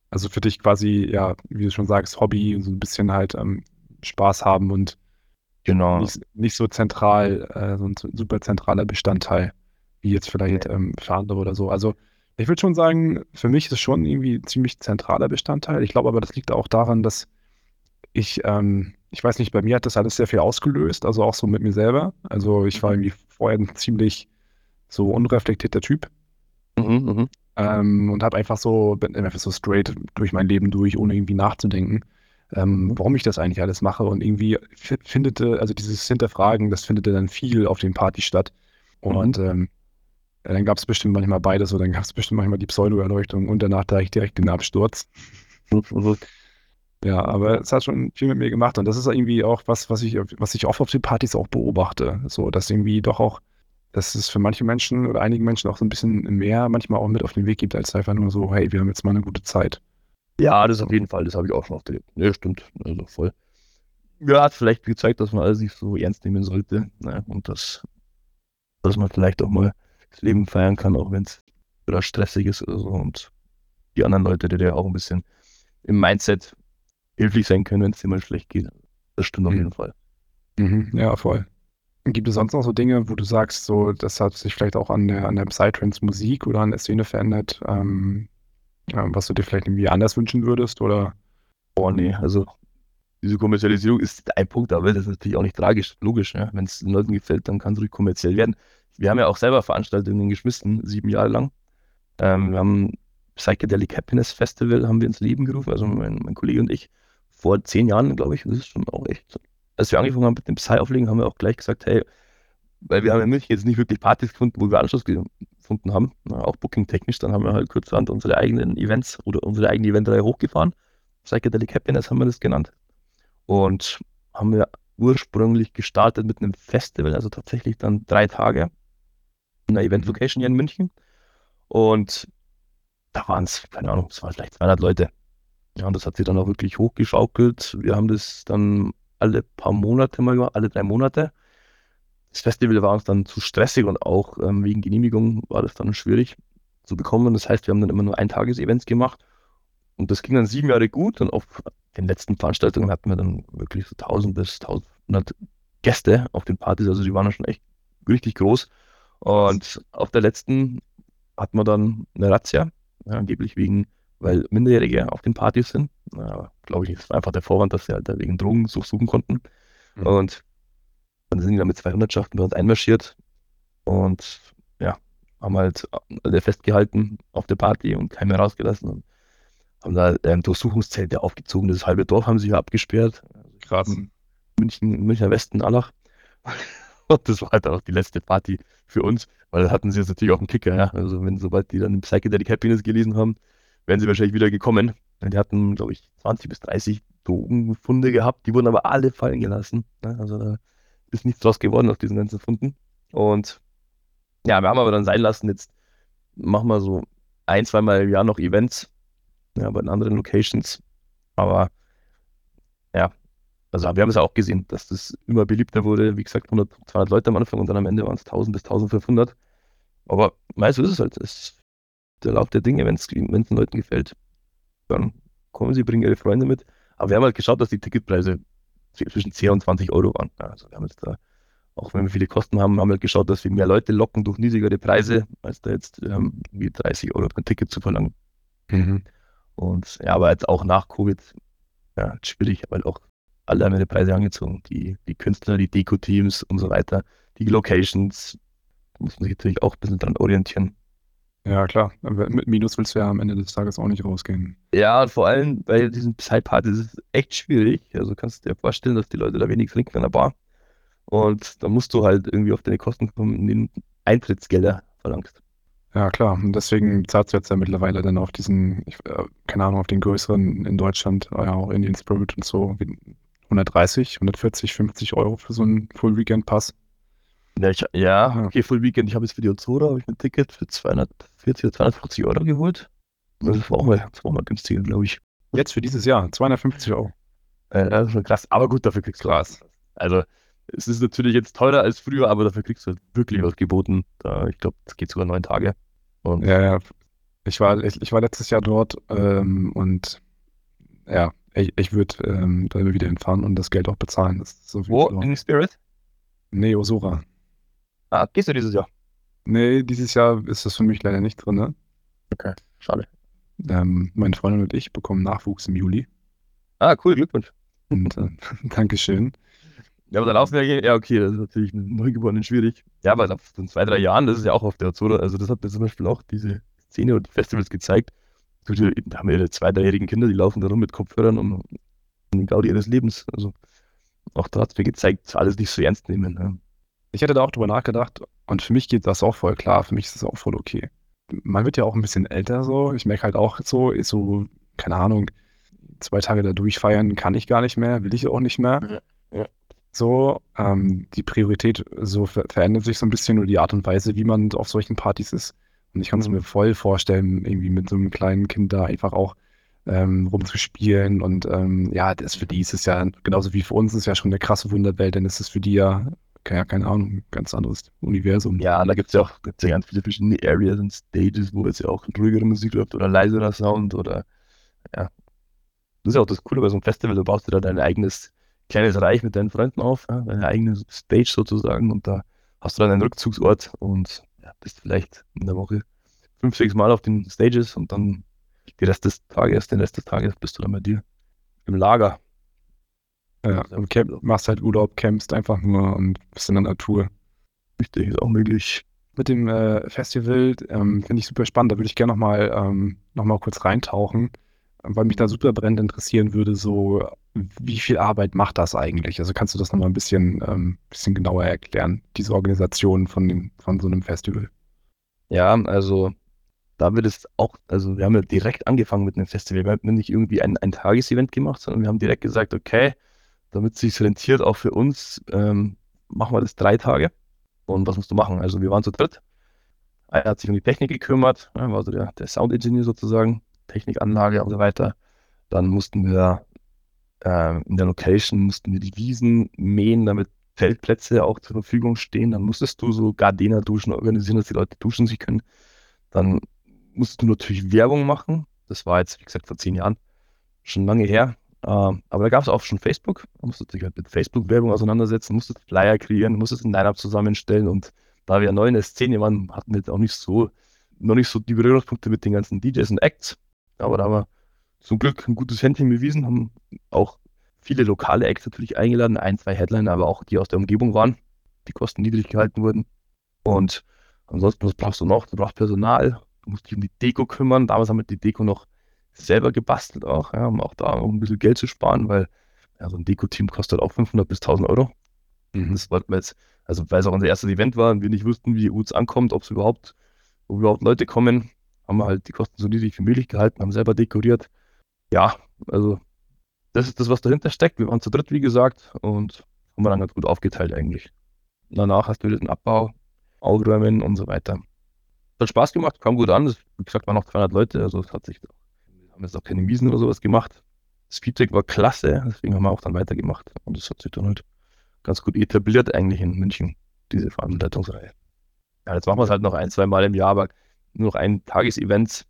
Also für dich quasi, ja, wie du schon sagst, Hobby und so ein bisschen halt ähm, Spaß haben und Genau. nicht, nicht so zentral, äh, so ein su- super zentraler Bestandteil, wie jetzt vielleicht ähm, für andere oder so. Also ich würde schon sagen, für mich ist es schon irgendwie ein ziemlich zentraler Bestandteil. Ich glaube aber, das liegt auch daran, dass ich, ähm, ich weiß nicht, bei mir hat das alles sehr viel ausgelöst, also auch so mit mir selber. Also ich war irgendwie vorher ein ziemlich so unreflektierter Typ Mhm, mhm. ähm, und habe einfach so, bin einfach so straight durch mein Leben durch, ohne irgendwie nachzudenken, ähm, warum ich das eigentlich alles mache. Und irgendwie fi- findete, also dieses Hinterfragen, das findete dann viel auf den Partys statt. Und ähm, ja, dann gab es bestimmt manchmal beides, so dann gab es bestimmt manchmal die Pseudo-Erleuchtung und danach da ich direkt den Absturz. Mhm. Ja, aber es hat schon viel mit mir gemacht und das ist irgendwie auch was, was ich, was ich oft auf den Partys auch beobachte. So, dass irgendwie doch auch, dass es für manche Menschen oder einige Menschen auch so ein bisschen mehr manchmal auch mit auf den Weg gibt, als einfach nur so, hey, wir haben jetzt mal eine gute Zeit. Ja, das auf jeden Fall, das habe ich auch schon oft erlebt. Ne, stimmt. Also voll. Ja, hat vielleicht gezeigt, dass man alles nicht so ernst nehmen sollte. Ne? Und dass, dass man vielleicht auch mal das Leben feiern kann, auch wenn es oder stressig ist oder so. Und die anderen Leute, die dir auch ein bisschen im Mindset hilflich sein können, wenn es dir mal schlecht geht. Das stimmt auf Mhm. jeden Fall. Mhm, ja, voll. Gibt es sonst noch so Dinge, wo du sagst, so, das hat sich vielleicht auch an der, an der Psytrance-Musik oder an der Szene verändert, ähm, was du dir vielleicht irgendwie anders wünschen würdest? Oder? Oh nee, also diese Kommerzialisierung ist ein Punkt, aber das ist natürlich auch nicht tragisch, logisch. Ja? Wenn es den Leuten gefällt, dann kann es ruhig kommerziell werden. Wir haben ja auch selber Veranstaltungen geschmissen, sieben Jahre lang. Ähm, wir haben Psychedelic Happiness Festival haben wir ins Leben gerufen, also mein, mein Kollege und ich, vor zehn Jahren, glaube ich. Das ist schon auch echt. Als wir angefangen haben mit dem Psy-Auflegen, haben wir auch gleich gesagt, hey, weil wir haben in München jetzt nicht wirklich Partys gefunden, wo wir Anschluss gefunden haben, auch booking-technisch, dann haben wir halt kurzerhand unsere eigenen Events oder unsere eigene Eventreihe hochgefahren Psychedelic Happiness haben wir das genannt. Und haben wir ursprünglich gestartet mit einem Festival, also tatsächlich dann drei Tage in einer Event Location hier in München. Und da waren es, keine Ahnung, es waren vielleicht 200 Leute. Ja, und das hat sich dann auch wirklich hochgeschaukelt. Wir haben das dann alle paar Monate mal gemacht, alle drei Monate. Das Festival war uns dann zu stressig und auch ähm, wegen Genehmigung war das dann schwierig zu bekommen. Das heißt, wir haben dann immer nur Eintages-Events gemacht. Und das ging dann sieben Jahre gut. Und auf den letzten Veranstaltungen hatten wir dann wirklich so 1000 bis 1100 Gäste auf den Partys. Also die waren dann schon echt richtig groß. Und auf der letzten hatten wir dann eine Razzia, ja, angeblich wegen, weil Minderjährige auf den Partys sind. Ja, Glaube ich. Das war einfach der Vorwand, dass sie halt wegen Drogen suchen konnten. Mhm. Und dann sind die da mit 200 Schaften bei uns einmarschiert und ja, haben halt alle festgehalten auf der Party und keinen mehr rausgelassen und haben da ähm, Durchsuchungszelte aufgezogen. Das halbe Dorf haben sie hier abgesperrt. Krass. München, Münchner Westen, Allach. [laughs] Und das war halt auch die letzte Party für uns, weil da hatten sie jetzt natürlich auch einen Kicker, ja. Also wenn sobald die dann Psychedelic Happiness gelesen haben, wären sie wahrscheinlich wieder gekommen. Die hatten, glaube ich, 20 bis 30 Drogenfunde gehabt, die wurden aber alle fallen gelassen. Ja. Also da ist nichts draus geworden aus diesen ganzen Funden. Und ja, wir haben aber dann sein lassen, jetzt machen wir so ein, zweimal im Jahr noch Events, ja, den anderen Locations. Aber ja, also wir haben es auch gesehen, dass das immer beliebter wurde. Wie gesagt, 100, 200 Leute am Anfang und dann am Ende waren es 1000 bis 1500. Aber meist ist es halt. Das ist der Lauf der Dinge, wenn es den Leuten gefällt. Dann kommen sie, bringen ihre Freunde mit. Aber wir haben halt geschaut, dass die Ticketpreise zwischen 10 und 20 Euro waren. Also wir haben jetzt da, auch wenn wir viele Kosten haben, haben wir halt geschaut, dass wir mehr Leute locken durch niedrigere Preise, als da jetzt ähm, wie 30 Euro ein Ticket zu verlangen. Mhm. Und ja, aber jetzt auch nach Covid, ja, schwierig, weil auch alle haben ihre Preise angezogen. Die, die Künstler, die Deko-Teams und so weiter, die Locations, muss man sich natürlich auch ein bisschen dran orientieren. Ja, klar. Mit Minus willst du ja am Ende des Tages auch nicht rausgehen. Ja, und vor allem bei diesen Psy-Partys ist es echt schwierig. Also kannst du dir vorstellen, dass die Leute da wenig trinken an der Bar. Und da musst du halt irgendwie auf deine Kosten kommen, indem du Eintrittsgelder verlangst. Ja, klar. Und deswegen zahlst du jetzt ja mittlerweile dann auf diesen, ich, äh, keine Ahnung, auf den größeren in Deutschland, äh, ja, auch Indian Spirit und so, wie 130, 140, 50 Euro für so einen Full Weekend Pass. Ja, ich, ja, okay, Full Weekend. Ich habe jetzt für die Ozora habe ich ein Ticket für 240 oder 250 Euro geholt. Das war auch mal, das war mal günstiger, glaube ich. Jetzt für dieses Jahr, 250 Euro. Äh, das ist schon krass. Aber gut, dafür kriegst du was. Also, es ist natürlich jetzt teurer als früher, aber dafür kriegst du halt wirklich was geboten. Da, ich glaube, es geht sogar neun Tage. Und Ja, ja. Ich war, ich, ich war letztes Jahr dort ähm, und ja, ich, ich würde ähm, da immer wieder hinfahren und das Geld auch bezahlen. Das ist so wo? so. In Spirit? Nee, Osora. Ah, gehst du dieses Jahr? Nee, dieses Jahr ist das für mich leider nicht drin. Ne? Okay, schade. Ähm, meine Freundin und ich bekommen Nachwuchs im Juli. Ah, cool, Glückwunsch. Und äh, [laughs] Dankeschön. Ja, aber da laufen ja, ja, okay, das ist natürlich mit Neugeborenen schwierig. Ja, aber so zwei, drei Jahren, das ist ja auch auf der Ozora. Also, das hat mir zum Beispiel auch diese Szene und die Festivals gezeigt. Da haben wir ihre zwei, dreijährigen Kinder, die laufen da rum mit Kopfhörern und, und den Gaudi ihres Lebens. Also, auch da hat es mir gezeigt, alles nicht so ernst nehmen. Ne? Ich hätte da auch drüber nachgedacht und für mich geht das auch voll klar. Für mich ist das auch voll okay. Man wird ja auch ein bisschen älter so. Ich merke halt auch so, ist so, keine Ahnung, zwei Tage da durchfeiern kann ich gar nicht mehr, will ich auch nicht mehr. Ja, ja. So, ähm, die Priorität so ver verändert sich so ein bisschen oder die Art und Weise, wie man auf solchen Partys ist. Und ich kann es Mhm. mir voll vorstellen, irgendwie mit so einem kleinen Kind da einfach auch ähm, rumzuspielen. Und ähm, ja, das für die ist es ja, genauso wie für uns, ist ja schon eine krasse Wunderwelt, denn es ist für die ja, ja keine Ahnung, ganz anderes Universum. Ja, da gibt es ja auch gibt's ja ganz viele verschiedene Areas und Stages, wo jetzt ja auch ruhigere Musik läuft oder leiserer Sound oder ja. Das ist ja auch das Coole bei so einem Festival, da baust du da dein eigenes kleines Reich mit deinen Freunden auf, ja, deine eigene Stage sozusagen und da hast du dann einen Rückzugsort und ja, bist vielleicht in der Woche fünf, sechs Mal auf den Stages und dann die Rest des Tages, den Rest des Tages bist du dann bei dir im Lager. Ja, und camp, machst halt Urlaub, campst einfach nur und bist in der Natur. Richtig, ist auch möglich. Mit dem äh, Festival ähm, finde ich super spannend. Da würde ich gerne nochmal ähm, noch mal kurz reintauchen, weil mich da super brennend interessieren würde, so wie viel Arbeit macht das eigentlich? Also kannst du das nochmal ein bisschen, ähm, bisschen genauer erklären, diese Organisation von, dem, von so einem Festival? Ja, also da wird es auch, also wir haben ja direkt angefangen mit einem Festival. Wir haben nicht irgendwie ein, ein Tagesevent gemacht, sondern wir haben direkt gesagt, okay, damit es sich rentiert, auch für uns, ähm, machen wir das drei Tage. Und was musst du machen? Also wir waren zu dritt. Er hat sich um die Technik gekümmert, war also der, der Sound-Engineer sozusagen, Technikanlage und so weiter. Dann mussten wir äh, in der Location, mussten wir die Wiesen mähen, damit Feldplätze auch zur Verfügung stehen. Dann musstest du so Gardena-Duschen organisieren, dass die Leute duschen sich können. Dann musstest du natürlich Werbung machen. Das war jetzt, wie gesagt, vor zehn Jahren schon lange her. Ähm, aber da gab es auch schon Facebook. Da musstest du dich halt mit Facebook-Werbung auseinandersetzen, musstest Flyer kreieren, musstest ein Line-Up zusammenstellen. Und da wir neu in der Szene waren, hatten wir jetzt auch nicht so, noch nicht so die Berührungspunkte mit den ganzen DJs und Acts. Aber da haben wir zum Glück ein gutes Händchen bewiesen, haben auch viele lokale Acts natürlich eingeladen, ein, zwei Headliner, aber auch die aus der Umgebung waren, die Kosten niedrig gehalten wurden. Und ansonsten, was brauchst du noch? Du brauchst Personal, du musst dich um die Deko kümmern. Damals haben wir die Deko noch selber gebastelt auch, ja, um auch da um ein bisschen Geld zu sparen, weil ja, so ein Deko-Team kostet auch 500 bis 1000 Euro. Mhm. Das wollten wir jetzt, also weil es auch unser erstes Event war und wir nicht wussten, wie es ankommt, ob es überhaupt, ob überhaupt Leute kommen, haben wir halt die Kosten so niedrig wie möglich gehalten, haben selber dekoriert. Ja, also das ist das, was dahinter steckt. Wir waren zu dritt, wie gesagt, und haben wir dann ganz gut aufgeteilt eigentlich. Danach hast du den Abbau, Aufräumen und so weiter. Hat Spaß gemacht, kam gut an. Das, wie gesagt, waren noch 200 Leute, also es hat sich, haben jetzt auch keine Miesen oder sowas gemacht. Das Feedback war klasse, deswegen haben wir auch dann weitergemacht. Und das hat sich dann halt ganz gut etabliert eigentlich in München, diese Veranstaltungsreihe. Ja, jetzt machen wir es halt noch ein, zwei Mal im Jahr, aber nur noch ein Tagesevent.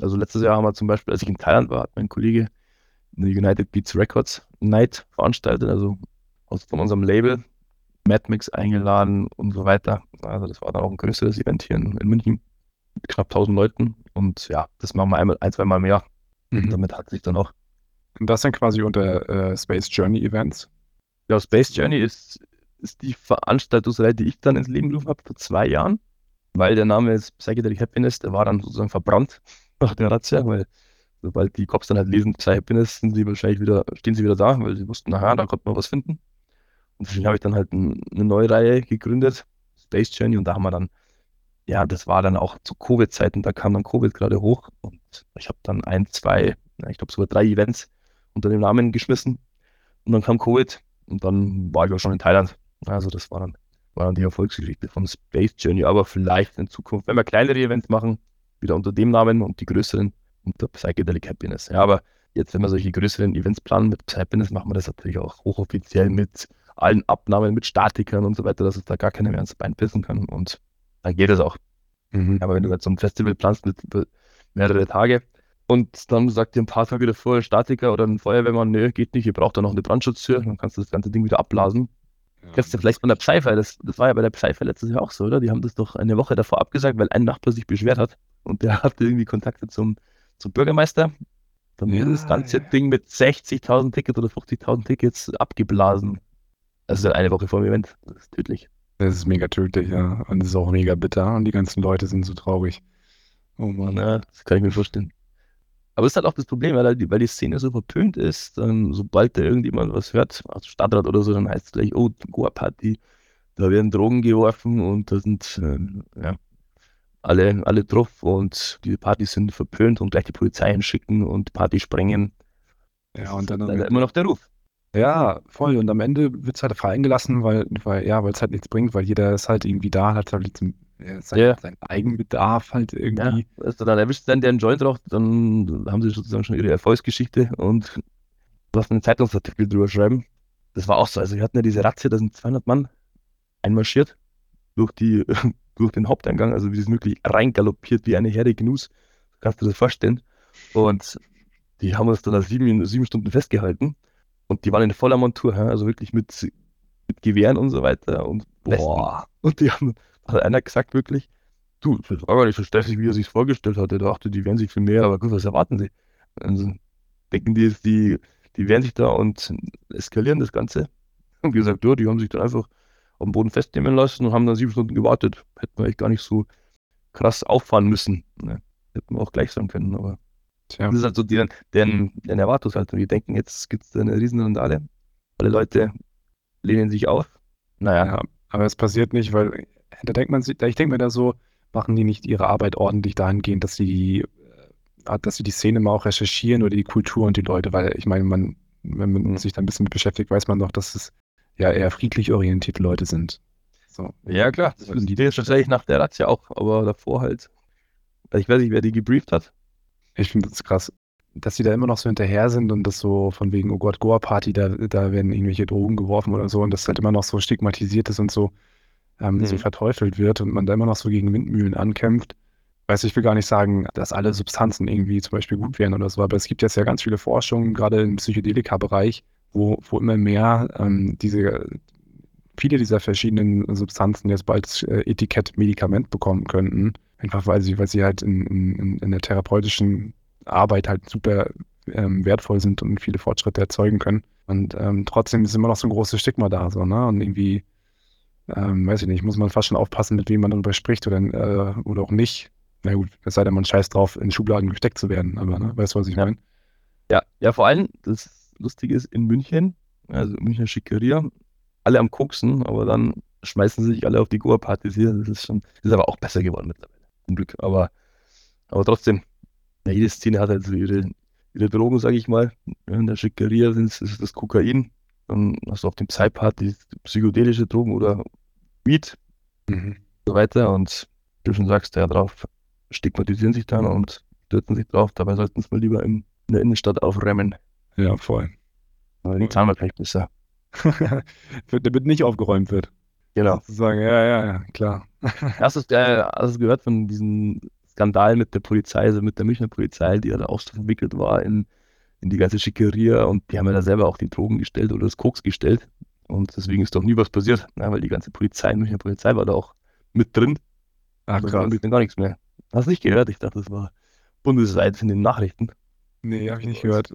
Also letztes Jahr haben wir zum Beispiel, als ich in Thailand war, hat mein Kollege eine United Beats Records Night veranstaltet, also von unserem Label, Mad Mix eingeladen und so weiter. Also das war dann auch ein größeres Event hier in, in München mit knapp 1000 Leuten und ja, das machen wir einmal, ein, zwei Mal mehr. Mhm. damit hat sich dann auch. Und das dann quasi unter äh, Space Journey Events? Ja, Space Journey ist, ist die Veranstaltungsreihe, die ich dann ins Leben gerufen habe vor zwei Jahren, weil der Name ist Psychedelic Happiness, der war dann sozusagen verbrannt nach der Razzia, weil sobald die Cops dann halt lesen, sei Happiness, sind sie wahrscheinlich wieder, stehen sie wieder da, weil sie wussten, naja, da konnte man was finden. Und deswegen habe ich dann halt ein, eine neue Reihe gegründet, Space Journey, und da haben wir dann, ja, das war dann auch zu Covid-Zeiten, da kam dann Covid gerade hoch und ich habe dann ein, zwei, ich glaube sogar drei Events unter dem Namen geschmissen und dann kam Covid und dann war ich auch schon in Thailand. Also das war dann, war dann die Erfolgsgeschichte von Space Journey, aber vielleicht in Zukunft, wenn wir kleinere Events machen, wieder unter dem Namen und die größeren unter Psychedelic Happiness. Ja, aber jetzt, wenn wir solche größeren Events planen mit Happiness, machen wir das natürlich auch hochoffiziell mit allen Abnahmen, mit Statikern und so weiter, dass es da gar keiner mehr ins Bein pissen kann. Und dann geht es auch. Mhm. Aber wenn du jetzt so ein Festival planst mit mehrere Tage und dann sagt dir ein paar Tage davor ein Statiker oder ein Feuerwehrmann, nö, geht nicht, ihr braucht da noch eine Brandschutztür, dann kannst du das ganze Ding wieder ablasen. Ja. Kennst du vielleicht von der Pfeife? Das, das war ja bei der Pfeife letztes Jahr auch so, oder? Die haben das doch eine Woche davor abgesagt, weil ein Nachbar sich beschwert hat und der [laughs] hatte irgendwie Kontakte zum zum Bürgermeister. Dann ja, wird das ganze ja. Ding mit 60.000 Tickets oder 50.000 Tickets abgeblasen. Das ist halt eine Woche vor dem Event. Das ist tödlich. Das ist mega tödlich, ja. Und das ist auch mega bitter. Und die ganzen Leute sind so traurig. Oh Mann. Ja, das kann ich mir vorstellen. Aber das ist halt auch das Problem, weil die, weil die Szene so verpönt ist. Dann, sobald da irgendjemand was hört, aus Stadtrat oder so, dann heißt es gleich, oh, Goa-Party, da werden Drogen geworfen und da sind äh, ja, alle, alle drauf und diese Partys sind verpönt und gleich die Polizei hinschicken und Party sprengen. Ja, und dann immer noch der Ruf. Ja, voll. Und am Ende wird es halt fallen gelassen, weil, weil ja, weil es halt nichts bringt, weil jeder ist halt irgendwie da, hat halt sein, yeah. seinen Eigenbedarf halt irgendwie. Ja, also dann erwischt dann der einen Joint drauf, dann haben sie sozusagen schon ihre Erfolgsgeschichte und was einen Zeitungsartikel drüber schreiben. Das war auch so. Also wir hatten ja diese Razzia, da sind 200 Mann einmarschiert durch die [laughs] durch den Haupteingang, also wie es wirklich reingaloppiert wie eine Herde Gnus. Kannst du dir das vorstellen? Und die haben uns dann nach sieben, sieben Stunden festgehalten. Und die waren in voller Montur, also wirklich mit, mit Gewehren und so weiter. Und, Boah. und die haben, hat einer gesagt wirklich, du, das war gar nicht so stressig, wie er sich vorgestellt hatte. Er dachte, die werden sich viel mehr, aber gut, was erwarten sie? Also denken die jetzt, die, die wehren sich da und eskalieren das Ganze. [laughs] Und wie gesagt, ja, die haben sich dann einfach dem Boden festnehmen lassen und haben dann sieben Stunden gewartet. Hätten wir eigentlich gar nicht so krass auffahren müssen. Ne? Hätten wir auch gleich sagen können, aber Tja. das ist halt so deren, deren, deren Erwartungshaltung. Die denken, jetzt gibt es eine Riesenrandale. Alle Leute lehnen sich auf. Naja. Ja, aber es passiert nicht, weil da denkt man sich, ich denke mir da so, machen die nicht ihre Arbeit ordentlich dahingehend, dass sie die, äh, dass sie die Szene mal auch recherchieren oder die Kultur und die Leute, weil ich meine, man, wenn man Mhm. sich da ein bisschen mit beschäftigt, weiß man doch, dass es ja eher friedlich orientierte Leute sind. So. Ja, klar. Das ist die die jetzt tatsächlich nach der Razzia auch, aber davor halt. Also ich weiß nicht, wer die gebrieft hat. Ich finde das krass, dass sie da immer noch so hinterher sind und das so von wegen, oh Gott, Goa-Party, da, da werden irgendwelche Drogen geworfen oder so und das halt immer noch so stigmatisiert ist und so, ähm, so Mhm. verteufelt wird und man da immer noch so gegen Windmühlen ankämpft. Weißt du, ich will gar nicht sagen, dass alle Substanzen irgendwie zum Beispiel gut wären oder so, aber es gibt jetzt ja ganz viele Forschungen, gerade im Psychedelika-Bereich, wo, wo immer mehr ähm, diese, viele dieser verschiedenen Substanzen jetzt bald das äh, Etikett Medikament bekommen könnten. Einfach weil sie, weil sie halt in, in, in der therapeutischen Arbeit halt super ähm, wertvoll sind und viele Fortschritte erzeugen können. Und ähm, trotzdem ist immer noch so ein großes Stigma da, so, ne? Und irgendwie, ähm, weiß ich nicht, muss man fast schon aufpassen, mit wem man darüber spricht oder, äh, oder auch nicht. Na gut, es sei denn, man scheißt drauf, in Schubladen gesteckt zu werden, aber ne, weißt du, was ich Ja. meine? Ja, ja, vor allem, das Lustige ist, in München, also Münchner Schickeria, alle am Koksen, aber dann schmeißen sie sich alle auf die Goa-Partys hier. Das ist schon, das ist aber auch besser geworden mittlerweile. Zum Glück. Aber, aber trotzdem, ja, jede Szene hat halt so ihre, ihre Drogen, sage ich mal. In der Schickeria ist es das Kokain. Dann hast du auf den Psy-Partys psychedelische Drogen oder Weed Mhm. und so weiter. Und du schon sagst, ja, drauf stigmatisieren sich dann und stürzen sich drauf. Dabei sollten es mal lieber in der Innenstadt aufräumen. Ja, voll. Aber die zahlen wir gleich besser. Damit nicht aufgeräumt wird. Genau. Zu sagen, ja, ja, ja, klar. [laughs] Hast du es äh, gehört von diesem Skandal mit der Polizei, also mit der Münchner Polizei, die ja da auch so verwickelt war in, in die ganze Schickeria und die haben ja da selber auch die Drogen gestellt oder das Koks gestellt. Und deswegen ist doch nie was passiert, ne, weil die ganze Polizei, Münchner Polizei war da auch mit drin. Ach, krass. dann gar nichts mehr. Hast du nicht gehört? Ich dachte, das war bundesweit in den Nachrichten. Nee, habe ich nicht gehört.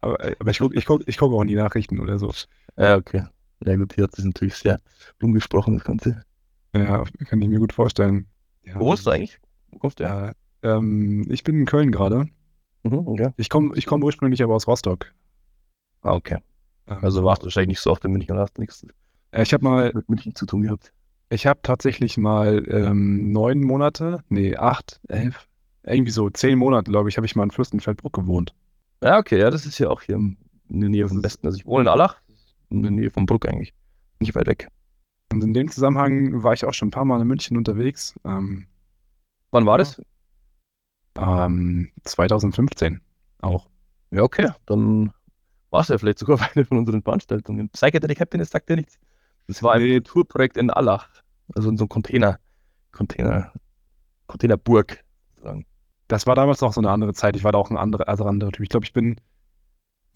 Aber, äh, aber ich gucke ich guck, ich guck auch nie Nachrichten oder so. Ja, okay. Ja gut, hier hat es natürlich sehr umgesprochen, das Ganze. Ja, kann ich mir gut vorstellen. Ja, Wo wohnst du eigentlich? Wo kommst du her? Ja, ähm, ich bin in Köln gerade. Mhm, okay. Ich komme ich komm ursprünglich aber aus Rostock. Ah, okay. Ähm, Also warst du wahrscheinlich nicht so oft in München und hast nichts äh, ich habe mal, mit München zu tun gehabt. ich habe tatsächlich mal ähm, neun Monate, nee, acht, elf, irgendwie so zehn Monate, glaube ich, habe ich mal in Fürstenfeldbruck gewohnt. Ja, okay, ja, das ist ja auch hier in der Nähe vom Westen. Also ich wohne in Allach, in der Nähe von Bruck eigentlich. Nicht weit weg. Und in dem Zusammenhang war ich auch schon ein paar Mal in München unterwegs. Ähm, Wann war Ja. das? Ähm, 2015 auch. Ja, okay. Dann war es ja vielleicht sogar [laughs] bei einer von unseren Veranstaltungen. Psychedelic Happiness sagt ja nichts. Das war ein Nee. Kulturprojekt in Allach. Also in so einem Container, Container, Containerburg. sozusagen. Das war damals noch so eine andere Zeit. Ich war da auch ein anderer, also anderer Typ. Ich glaube, ich bin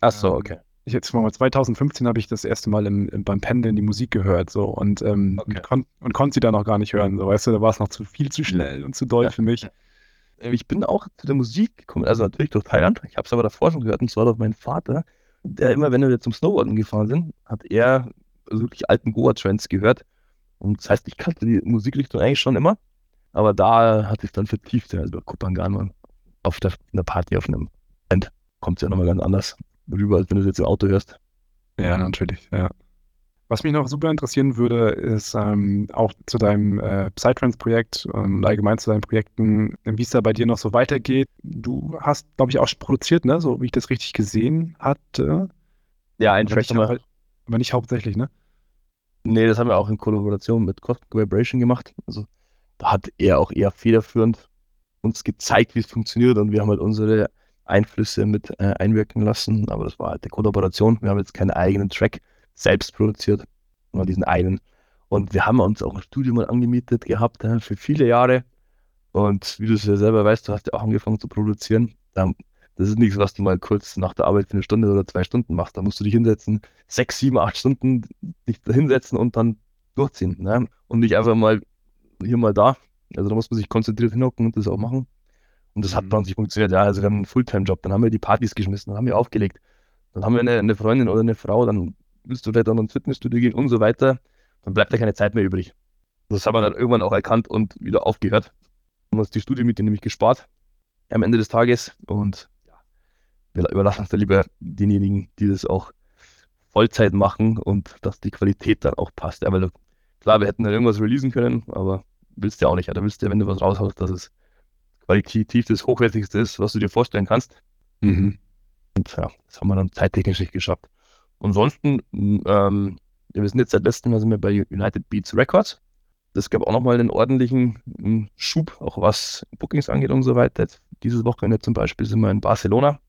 Ach so, Ähm, okay. ich jetzt mal 2015 habe ich das erste Mal im, im, beim Pendeln die Musik gehört so und ähm, Okay. und, kon und konnte sie dann noch gar nicht hören. So, weißt du, da war es noch zu viel zu schnell und zu doll Ja. für mich. Äh, Ich bin auch zu der Musik gekommen, also natürlich durch Thailand. Ich habe es aber davor schon gehört, und zwar durch meinen Vater, der immer, wenn wir zum Snowboarden gefahren sind, hat er also wirklich alten Goa-Trends gehört. Und das heißt, ich kannte die Musikrichtung eigentlich schon immer, aber da hatte ich dann vertieft, also Kupangan war auf der, einer Party auf einem Band, kommt es ja nochmal ganz anders rüber, als wenn du es jetzt im Auto hörst. Ja, natürlich, ja. Was mich noch super interessieren würde, ist ähm, auch zu deinem äh, Psytrance-Projekt ähm, und allgemein zu deinen Projekten, wie es da bei dir noch so weitergeht. Du hast, glaube ich, auch produziert, ne? So wie ich das richtig gesehen hatte. Ja, ein Aber Track nicht, aber, aber nicht hauptsächlich, ne? nee, das haben wir auch in Kollaboration mit Cosmic Vibration gemacht. Also da hat er auch eher federführend uns gezeigt, wie es funktioniert und wir haben halt unsere Einflüsse mit äh, einwirken lassen, aber das war halt eine Kollaboration. Wir haben jetzt keinen eigenen Track selbst produziert, nur diesen einen. Und wir haben uns auch ein Studio mal angemietet gehabt äh, für viele Jahre. Und wie du es ja selber weißt, du hast ja auch angefangen zu produzieren. Da, das ist nichts, was du mal kurz nach der Arbeit für eine Stunde oder zwei Stunden machst. Da musst du dich hinsetzen, sechs, sieben, acht Stunden dich da hinsetzen und dann durchziehen. Ne? Und nicht einfach mal hier mal da. Also da muss man sich konzentriert hinhocken und das auch machen. Und das hat Mhm. bei uns nicht funktioniert. Ja, also wir haben einen Fulltime-Job, dann haben wir die Partys geschmissen, dann haben wir aufgelegt. Dann haben wir eine, eine Freundin oder eine Frau, dann willst du vielleicht auch noch ins Fitnessstudio gehen und so weiter. Dann bleibt ja keine Zeit mehr übrig. Das haben wir dann irgendwann auch erkannt und wieder aufgehört. Haben uns die Studiomiete nämlich gespart am Ende des Tages. Und wir überlassen es dann lieber denjenigen, die das auch Vollzeit machen und dass die Qualität dann auch passt. Ja, weil klar, wir hätten dann irgendwas releasen können, aber willst du ja auch nicht. Ja. Da willst du ja, wenn du was raushaust, dass es qualitativ das Hochwertigste ist, was du dir vorstellen kannst. Mhm. Und ja, das haben wir dann zeittechnisch nicht geschafft. Ansonsten, ähm, wir sind jetzt seit letztem Mal sind wir bei United Beats Records. Das gab auch nochmal einen ordentlichen ähm, Schub, auch was Bookings angeht und so weiter. Jetzt, dieses Wochenende zum Beispiel sind wir in Barcelona,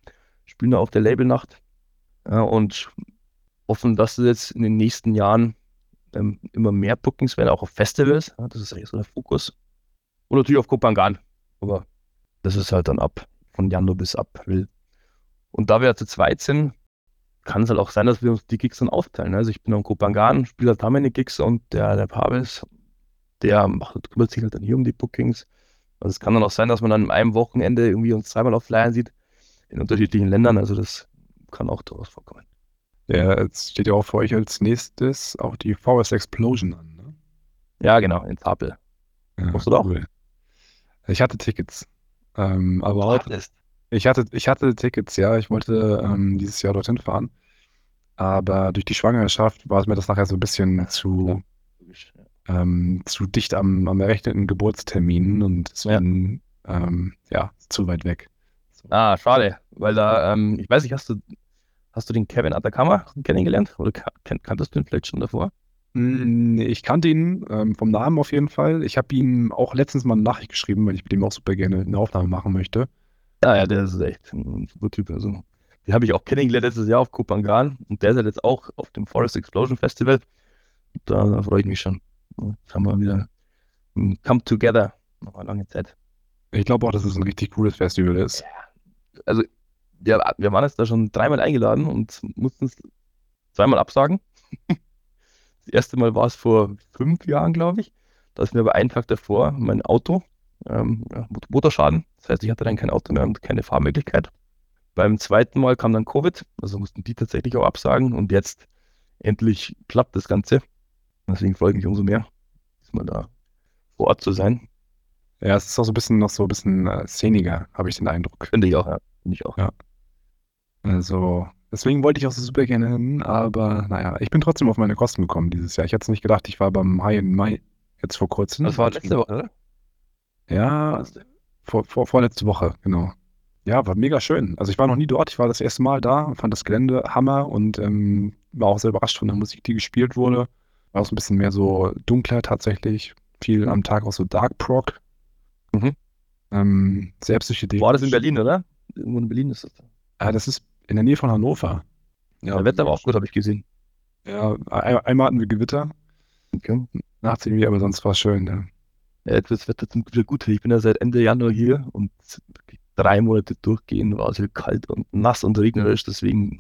spielen da auf der Labelnacht ja, und hoffen, dass es jetzt in den nächsten Jahren ähm, immer mehr Bookings werden, auch auf Festivals. Ja, das ist eigentlich so der Fokus. Und natürlich auf Kopangan. Aber das ist halt dann ab von Januar bis April. Und da wir zu zweit sind, kann es halt auch sein, dass wir uns die Gigs dann aufteilen. Also ich bin am Kopangan, spiele halt da meine Gigs und der, der Pavis, der macht, kümmert sich halt dann hier um die Bookings. Also es kann dann auch sein, dass man dann an einem Wochenende irgendwie uns zweimal auf Flyern sieht, in unterschiedlichen Ländern. Also das kann auch durchaus vorkommen. Ja, jetzt steht ja auch für euch als nächstes auch die Forest Explosion an, ne? Ja, genau, in Zapel. Ja, Kommst du cool. Ich hatte Tickets. Ähm, aber auch. Ich hatte, ich hatte Tickets, ja. Ich wollte ähm, dieses Jahr dorthin fahren. Aber durch die Schwangerschaft war es mir das nachher so ein bisschen zu, ähm, zu dicht am, am errechneten Geburtstermin und deswegen, ähm, ja, zu weit weg. Ah, schade, weil da, ähm, ich weiß nicht, hast du, hast du den Kevin Atacama kennengelernt? Oder kan kan- kanntest du ihn vielleicht schon davor? Mm, Ich kannte ihn ähm, vom Namen auf jeden Fall. Ich habe ihm auch letztens mal eine Nachricht geschrieben, weil ich mit ihm auch super gerne eine Aufnahme machen möchte. Ja, ja, der ist echt ein super Typ. Also, den habe ich auch kennengelernt letztes Jahr auf Kopangan und der ist jetzt auch auf dem Forest Explosion Festival. Da, da freue ich mich schon. Jetzt haben wir wieder ein Come Together. Noch eine lange Zeit. Ich glaube auch, dass es ein richtig cooles Festival ist. Also, ja, wir waren jetzt da schon dreimal eingeladen und mussten es zweimal absagen. [laughs] Das erste Mal war es vor fünf Jahren, glaube ich. Da ist mir aber einen Tag davor mein Auto, ähm, ja, Mot- Motorschaden. Das heißt, ich hatte dann kein Auto mehr und keine Fahrmöglichkeit. Beim zweiten Mal kam dann Covid, also mussten die tatsächlich auch absagen und jetzt endlich klappt das Ganze. Deswegen freue ich mich umso mehr, diesmal da vor Ort zu sein. Ja, es ist auch so ein bisschen noch so ein bisschen äh, szeniger, habe ich den Eindruck. Finde ich auch, ja. Finde ich auch. Also, deswegen wollte ich auch so super gerne hin, aber naja, ich bin trotzdem auf meine Kosten gekommen dieses Jahr. Ich hätte es nicht gedacht, ich war beim High in Mai jetzt vor kurzem. Das war letzte Woche, oder? Ja, vor, vor, vorletzte Woche, genau. Ja, war mega schön. Also ich war noch nie dort, ich war das erste Mal da, fand das Gelände Hammer und ähm, war auch sehr überrascht von der Musik, die gespielt wurde. War auch so ein bisschen mehr so dunkler tatsächlich. Viel am Tag auch so Dark Prog. Mhm. Ähm, sehr psychedelisch. War das in Berlin, oder? Irgendwo in Berlin ist das. Ah, das ist in der Nähe von Hannover. Ja, der Wetter war auch gut, habe ich gesehen. Ja, ein, einmal hatten wir Gewitter, Okay. nachts irgendwie, aber sonst war es schön. Ja. Ja, wird das Wetter zum Glück gut. Ich bin ja seit Ende Januar hier und drei Monate durchgehend war es hier kalt und nass und regnerisch. Deswegen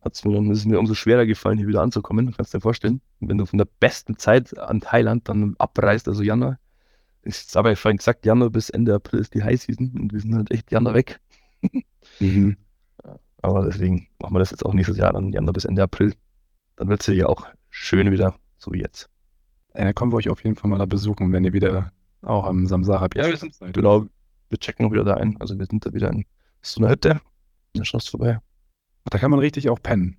hat's mir, dann- ist es mir umso schwerer gefallen, hier wieder anzukommen. Kannst du dir vorstellen. Wenn du von der besten Zeit an Thailand dann abreist, also Januar, ist aber ich vorhin gesagt, Januar bis Ende April ist die High Season und wir sind halt echt Januar weg. Mhm. [laughs] Aber deswegen machen wir das jetzt auch nächstes Jahr, dann Januar bis Ende April. Dann wird es hier auch schön wieder, so wie jetzt. Dann kommen wir euch auf jeden Fall mal da besuchen, wenn ihr wieder auch am Samsara Ja, wir sind, genau, wir checken auch wieder da ein. Also wir sind da wieder in so einer Hütte. Da schaust du vorbei. Da kann man richtig auch pennen.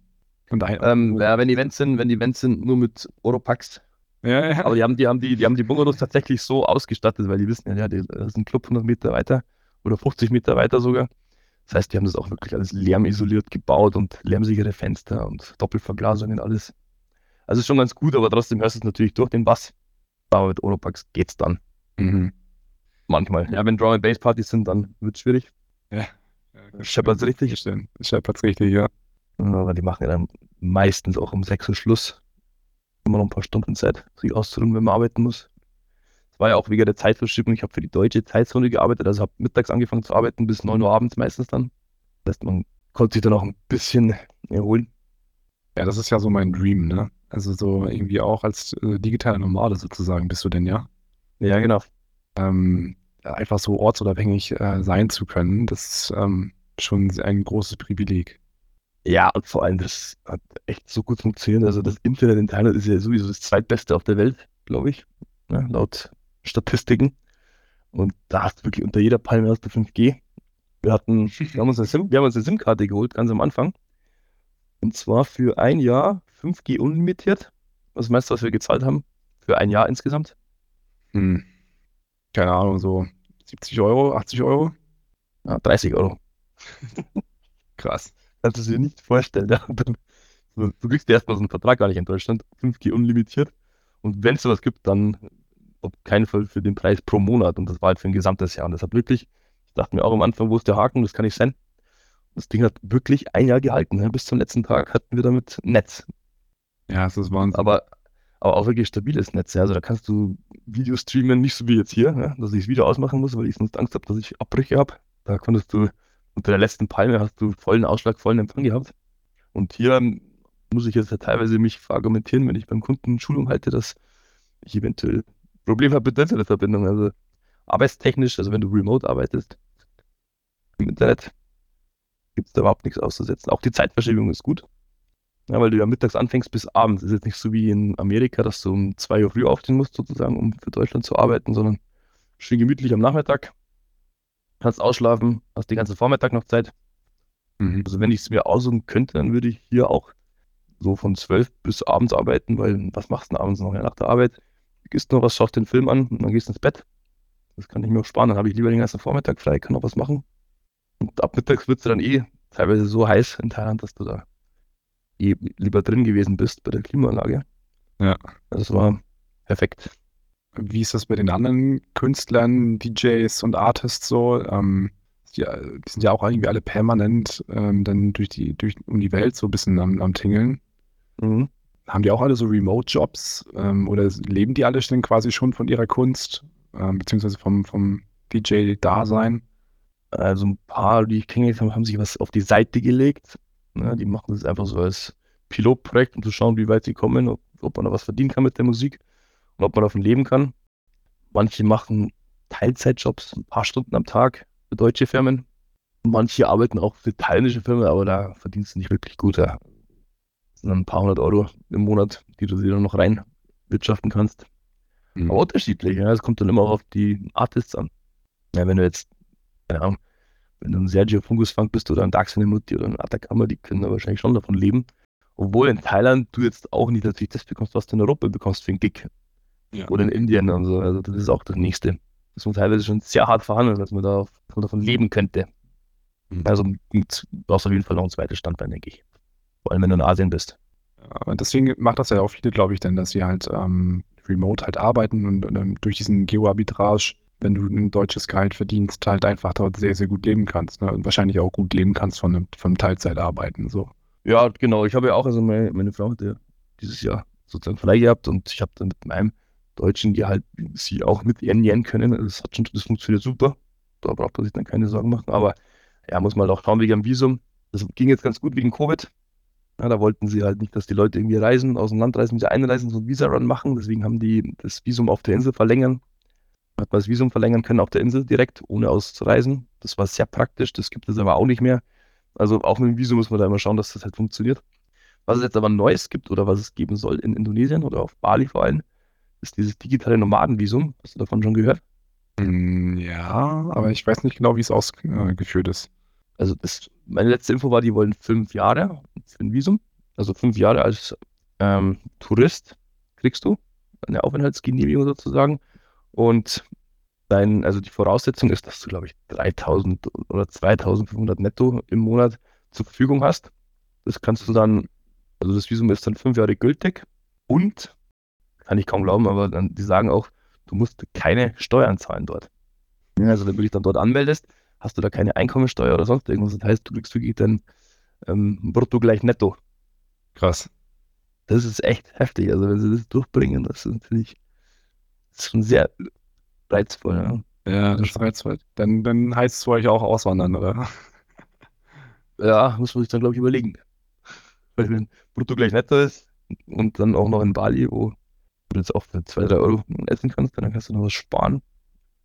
Und ein, Ähm, ja, wenn die Events sind, wenn die Events sind, nur mit Oropax. ja, ja. Aber die haben die, haben die, die haben die Bungalows tatsächlich so ausgestattet, weil die wissen ja, ja, die- das ist ein Club 100 Meter weiter oder 50 Meter weiter sogar. Das heißt, die haben das auch wirklich alles lärmisoliert gebaut und lärmsichere Fenster und Doppelverglasungen und alles. Also ist schon ganz gut, aber trotzdem hörst du es natürlich durch den Bass. Aber mit Oropax geht's dann. Mhm. Manchmal. Ja, wenn Drum and Bass Partys sind, dann wird es schwierig. Ja, Scheppert's richtig? Scheppert's richtig, ja. Aber die machen ja dann meistens auch um 6 Uhr Schluss. Immer noch ein paar Stunden Zeit, sich auszuruhen, wenn man arbeiten muss. Es war ja auch wegen der Zeitverschiebung. Ich habe für die deutsche Zeitzone gearbeitet, also habe mittags angefangen zu arbeiten bis 9 Uhr abends meistens dann. Das heißt, man konnte sich dann auch ein bisschen erholen. Ja, das ist ja so mein Dream, ne? Also so irgendwie auch als äh, digitaler Nomade sozusagen bist du denn, ja? Ja, genau. Ähm, einfach so ortsunabhängig äh, sein zu können, das ist ähm, schon ein großes Privileg. Ja, und vor allem, das hat echt so gut funktioniert. Also das Internet in Thailand ist ja sowieso das zweitbeste auf der Welt, glaube ich, ne, laut Statistiken. Und da hast du wirklich unter jeder Palme hast du 5G. Wir hatten, wir haben uns eine SIM, wir haben uns eine SIM-Karte geholt, ganz am Anfang. Und zwar für ein Jahr 5G unlimitiert. Was meinst du, was wir gezahlt haben? Für ein Jahr insgesamt? Hm. keine Ahnung, so 70 Euro, 80 Euro? Ja, 30 Euro. [laughs] Krass. Kannst du es dir nicht vorstellen. Ja. Du, kriegst erstmal so einen Vertrag gar nicht in Deutschland, 5G unlimitiert. Und wenn es sowas gibt, dann auf keinen Fall für den Preis pro Monat. Und das war halt für ein gesamtes Jahr. Und das hat wirklich, ich dachte mir auch am Anfang, wo ist der Haken? Das kann nicht sein. Das Ding hat wirklich ein Jahr gehalten. Ne? Bis zum letzten Tag hatten wir damit Netz. Ja, das ist Wahnsinn. Aber, aber auch wirklich stabiles Netz. Ja. Also da kannst du Video streamen, nicht so wie jetzt hier, ne? dass ich das Video ausmachen muss, weil ich sonst Angst habe, dass ich Abbrüche habe. Da konntest du unter der letzten Palme hast du vollen Ausschlag, vollen Empfang gehabt. Und hier muss ich jetzt ja teilweise mich verargumentieren, wenn ich beim Kunden Schulung halte, dass ich eventuell Probleme habe mit der Internetverbindung. Also arbeitstechnisch, also wenn du remote arbeitest im Internet, gibt es da überhaupt nichts auszusetzen. Auch die Zeitverschiebung ist gut. Ja, weil du ja mittags anfängst bis abends. Ist jetzt nicht so wie in Amerika, dass du um 2 Uhr früh aufstehen musst, sozusagen, um für Deutschland zu arbeiten, sondern schön gemütlich am Nachmittag. Kannst ausschlafen, hast den ganzen Vormittag noch Zeit. Mhm. Also wenn ich es mir aussuchen könnte, dann würde ich hier auch so von 12 bis abends arbeiten, weil was machst du denn abends noch? Ja, nach der Arbeit gehst noch was, schaust den Film an und dann gehst ins Bett. Das kann ich mir auch sparen. Dann habe ich lieber den ganzen Vormittag frei, kann noch was machen. Und ab mittags wird es dann eh teilweise so heiß in Thailand, dass du da eh lieber drin gewesen bist bei der Klimaanlage. Ja. Das war perfekt. Wie ist das bei den anderen Künstlern, DJs und Artists so? Ähm, die, die sind ja auch irgendwie alle permanent ähm, dann durch die, durch, um die Welt so ein bisschen am, am Tingeln. Mhm. Haben die auch alle so Remote-Jobs ähm, oder leben die alle denn quasi schon von ihrer Kunst, ähm, beziehungsweise vom, vom DJ-Dasein? Also ein paar, die ich kennengelernt habe, haben sich was auf die Seite gelegt. Ne, die machen das einfach so als Pilotprojekt, um zu schauen, wie weit sie kommen, ob, ob man da was verdienen kann mit der Musik und ob man davon leben kann. Manche machen Teilzeitjobs, ein paar Stunden am Tag für deutsche Firmen. Manche arbeiten auch für thailändische Firmen, aber da verdienst du nicht wirklich gut. Ja. Das sind dann ein paar hundert Euro im Monat, die du dir dann noch rein wirtschaften kannst. Mhm. Aber unterschiedlich, ja. Es kommt dann immer auf die Artists an. Ja, wenn du jetzt, keine Ahnung, wenn du ein Sergio Fungusfunk bist oder ein Dax Mutti oder ein Atacama, die können da wahrscheinlich schon davon leben. Obwohl in Thailand du jetzt auch nicht natürlich das bekommst, was du in Europa bekommst für einen Gig. Ja. Oder in Indien und so. Also das ist auch das Nächste. Das muss teilweise schon sehr hart verhandeln, dass man, da, dass man davon leben könnte. Mhm. Also du brauchst auf jeden Fall noch ein zweites Standbein, denke ich. Vor allem, wenn du in Asien bist. Ja, deswegen macht das ja auch viele, glaube ich, denn, dass sie halt ähm, remote halt arbeiten und, und ähm, durch diesen Geo-Arbitrage, wenn du ein deutsches Gehalt verdienst, halt einfach dort sehr, sehr gut leben kannst. Ne? Und wahrscheinlich auch gut leben kannst von einem, von Teilzeitarbeiten. So. Ja, genau. Ich habe ja auch, also meine, meine Frau hat ja dieses Jahr sozusagen frei gehabt und ich habe dann mit meinem deutschen Gehalt sie auch mit ernähren können. Das hat schon, das funktioniert super. Da braucht man sich dann keine Sorgen machen. Aber ja, muss man halt auch schauen wegen dem Visum. Das ging jetzt ganz gut wegen Covid. Ja, da wollten sie halt nicht, dass die Leute irgendwie reisen, aus dem Land reisen, sie einreisen, so ein Visa-Run machen. Deswegen haben die das Visum auf der Insel verlängern. Hat man das Visum verlängern können auf der Insel direkt, ohne auszureisen. Das war sehr praktisch. Das gibt es aber auch nicht mehr. Also auch mit dem Visum muss man da immer schauen, dass das halt funktioniert. Was es jetzt aber Neues gibt oder was es geben soll in Indonesien oder auf Bali vor allem, ist dieses digitale Nomadenvisum. Hast du davon schon gehört? Mm, Ja, aber ich weiß nicht genau, wie es ausgeführt ist. Also das, meine letzte Info war, die wollen fünf Jahre für ein Visum. Also fünf Jahre als ähm, Tourist kriegst du eine Aufenthaltsgenehmigung sozusagen. Und dein, also die Voraussetzung ist, dass du, glaube ich, 3000 oder 2500 netto im Monat zur Verfügung hast. Das kannst du dann, also das Visum ist dann fünf Jahre gültig und, kann ich kaum glauben, aber dann, die sagen auch, du musst keine Steuern zahlen dort. Also wenn du dich dann dort anmeldest, hast du da keine Einkommensteuer oder sonst irgendwas. Das heißt, du kriegst wirklich dann ähm, brutto gleich netto. Krass. Das ist echt heftig. Also wenn sie das durchbringen, das ist natürlich schon sehr reizvoll. Ja, Ja, das ist reizvoll. Dann, dann heißt es für euch auch auswandern, oder? [laughs] ja muss man sich dann, glaube ich, überlegen. Weil wenn brutto gleich netto ist und dann auch noch in Bali, wo du jetzt auch für 2, 3 Euro essen kannst, dann kannst du noch was sparen.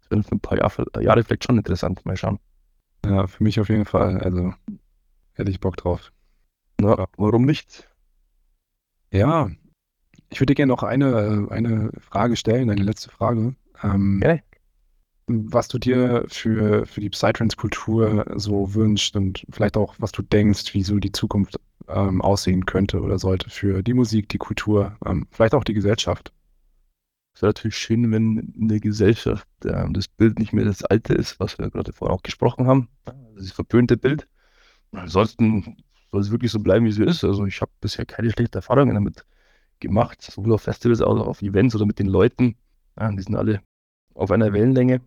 Das wäre für ein paar Jahr, Jahre vielleicht schon interessant. Mal schauen. Ja, für mich auf jeden Fall. Also hätte ich Bock drauf. Na, warum nicht? Ja, ich würde dir gerne noch eine, eine Frage stellen, eine letzte Frage. Ähm, Gerne. was du dir für, für die Psytrance-Kultur so wünschst und vielleicht auch, was du denkst, wie so die Zukunft ähm, aussehen könnte oder sollte für die Musik, die Kultur, ähm, vielleicht auch die Gesellschaft. es wäre natürlich schön, wenn in der Gesellschaft äh, das Bild nicht mehr das alte ist, was wir gerade vorhin auch gesprochen haben. Also das verpönte Bild. Ansonsten soll es wirklich so bleiben, wie es ist. Also ich habe bisher keine schlechten Erfahrungen damit gemacht, sowohl auf Festivals als auch auf Events oder mit den Leuten. Ja, die sind alle auf einer Wellenlänge.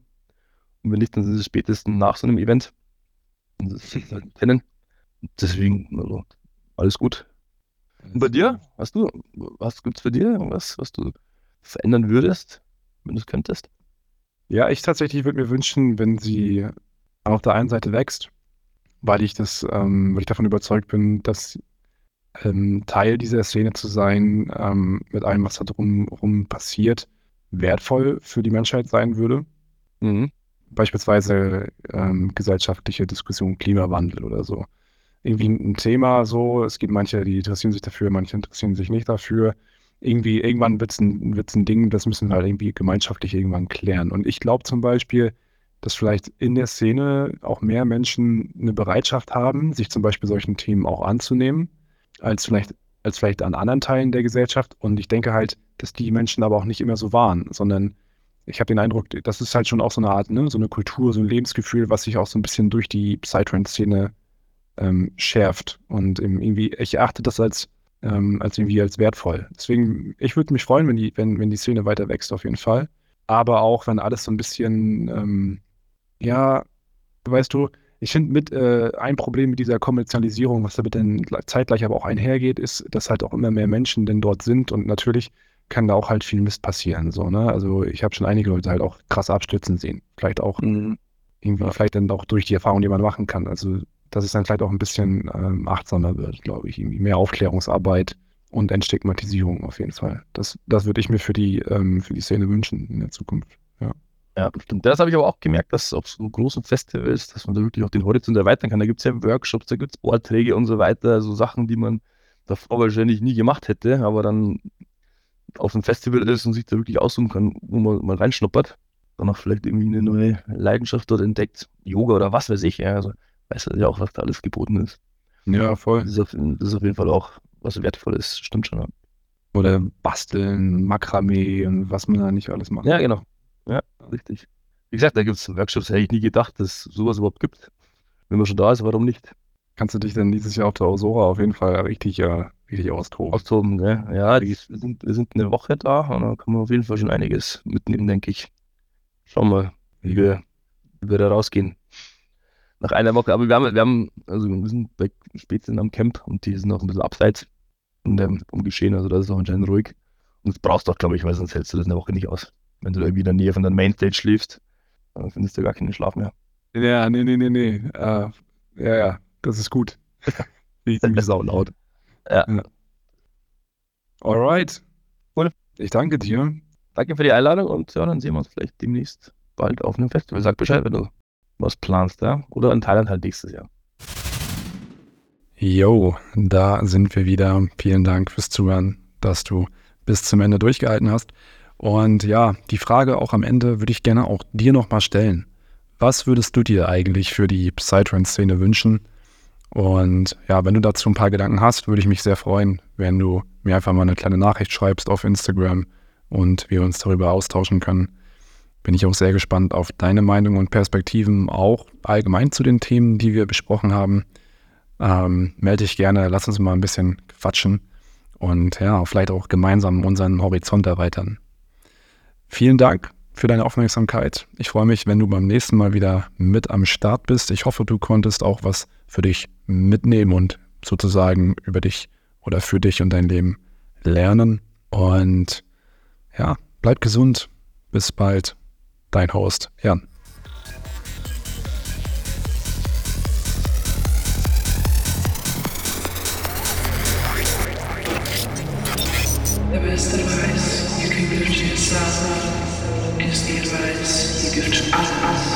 Und wenn nicht, dann sind sie spätestens nach so einem Event. Und das [laughs] halt kennen. Deswegen, also, alles gut. Und bei dir? Hast du, was gibt's für dir irgendwas, was du verändern würdest, wenn du es könntest? Ja, ich tatsächlich würde mir wünschen, wenn sie auf der einen Seite wächst, weil ich das, ähm, weil ich davon überzeugt bin, dass ähm, Teil dieser Szene zu sein, ähm, mit allem, was da drumherum passiert, wertvoll für die Menschheit sein würde. Mhm. Beispielsweise ähm, gesellschaftliche Diskussion, Klimawandel oder so. Irgendwie ein Thema so, es gibt manche, die interessieren sich dafür, manche interessieren sich nicht dafür. Irgendwie, irgendwann wird es ein, wird's ein Ding, das müssen wir halt irgendwie gemeinschaftlich irgendwann klären. Und ich glaube zum Beispiel, dass vielleicht in der Szene auch mehr Menschen eine Bereitschaft haben, sich zum Beispiel solchen Themen auch anzunehmen, als vielleicht, als vielleicht an anderen Teilen der Gesellschaft. Und ich denke halt, dass die Menschen aber auch nicht immer so waren, sondern ich habe den Eindruck, das ist halt schon auch so eine Art, ne, so eine Kultur, so ein Lebensgefühl, was sich auch so ein bisschen durch die Psytrance-Szene ähm, schärft. Und irgendwie, ich erachte das als, ähm, als irgendwie als wertvoll. Deswegen, ich würde mich freuen, wenn die, wenn, wenn die Szene weiter wächst, auf jeden Fall. Aber auch, wenn alles so ein bisschen, ähm, ja, weißt du, ich finde mit äh, ein Problem mit dieser Kommerzialisierung, was damit dann zeitgleich aber auch einhergeht, ist, dass halt auch immer mehr Menschen denn dort sind und natürlich kann da auch halt viel Mist passieren. So, ne? Also ich habe schon einige Leute halt auch krass abstürzen sehen. Vielleicht auch mhm. irgendwie, ja. vielleicht dann auch durch die Erfahrung, die man machen kann. Also dass es dann vielleicht auch ein bisschen ähm, achtsamer wird, glaube ich. Irgendwie mehr Aufklärungsarbeit und Entstigmatisierung auf jeden Fall. Das, das würde ich mir für die, ähm, für die Szene wünschen in der Zukunft. Ja. Stimmt. Das habe ich aber auch gemerkt, dass auf so großen Festivals, dass man da wirklich auch den Horizont erweitern kann. Da gibt es ja Workshops, da gibt es Vorträge und so weiter, so Sachen, die man davor wahrscheinlich nie gemacht hätte, aber dann auf einem Festival ist und sich da wirklich aussuchen kann, wo man mal reinschnuppert, dann auch vielleicht irgendwie eine neue Leidenschaft dort entdeckt, Yoga oder was weiß ich. Ja, also weiß ja auch, was da alles geboten ist. Ja, voll. Das ist auf, das ist auf jeden Fall auch was Wertvolles, stimmt schon. Oder basteln, Makramee und was man da nicht alles macht. Ja, genau. Ja, richtig. Wie gesagt, da gibt es Workshops, hätte ich nie gedacht, dass es sowas überhaupt gibt. Wenn man schon da ist, warum nicht? Kannst du dich dann dieses Jahr auf der Osora auf jeden Fall richtig, äh, richtig austoben. Austoben, ne? Ja, die, wir, sind, wir sind eine Woche da und da kann man auf jeden Fall schon einiges mitnehmen, denke ich. Schauen wir, wie wir, wie wir da rausgehen. Nach einer Woche, aber wir haben, wir haben, also wir sind bei Spätzchen am Camp und die sind noch ein bisschen abseits vom Geschehen, also das ist auch anscheinend ruhig. Und das brauchst du auch, glaube ich, weil sonst hältst du das eine Woche nicht aus wenn du irgendwie in der Nähe von der Mainstage schläfst, dann findest du gar keinen Schlaf mehr. Ja, nee, nee, nee, nee. Uh, ja, ja, das ist gut. ich bin wie laut. Ja. ja. Alright. Cool. Ich danke dir. Danke für die Einladung und ja, dann sehen wir uns vielleicht demnächst bald auf einem Festival. Sag Bescheid, wenn du was planst, ja? Oder in Thailand halt nächstes Jahr. Jo, da sind wir wieder. Vielen Dank fürs Zuhören, dass du bis zum Ende durchgehalten hast. Und ja, die Frage auch am Ende würde ich gerne auch dir nochmal stellen. Was würdest du dir eigentlich für die Psytrance-Szene wünschen? Und ja, wenn du dazu ein paar Gedanken hast, würde ich mich sehr freuen, wenn du mir einfach mal eine kleine Nachricht schreibst auf Instagram und wir uns darüber austauschen können. Bin ich auch sehr gespannt auf deine Meinung und Perspektiven, auch allgemein zu den Themen, die wir besprochen haben. Ähm, melde dich gerne, lass uns mal ein bisschen quatschen und ja, vielleicht auch gemeinsam unseren Horizont erweitern. Vielen Dank für deine Aufmerksamkeit. Ich freue mich, wenn du beim nächsten Mal wieder mit am Start bist. Ich hoffe, du konntest auch was für dich mitnehmen und sozusagen über dich oder für dich und dein Leben lernen. Und ja, bleib gesund. Bis bald. Dein Host, Jan. The best advice give to yourself is the advice you give to others.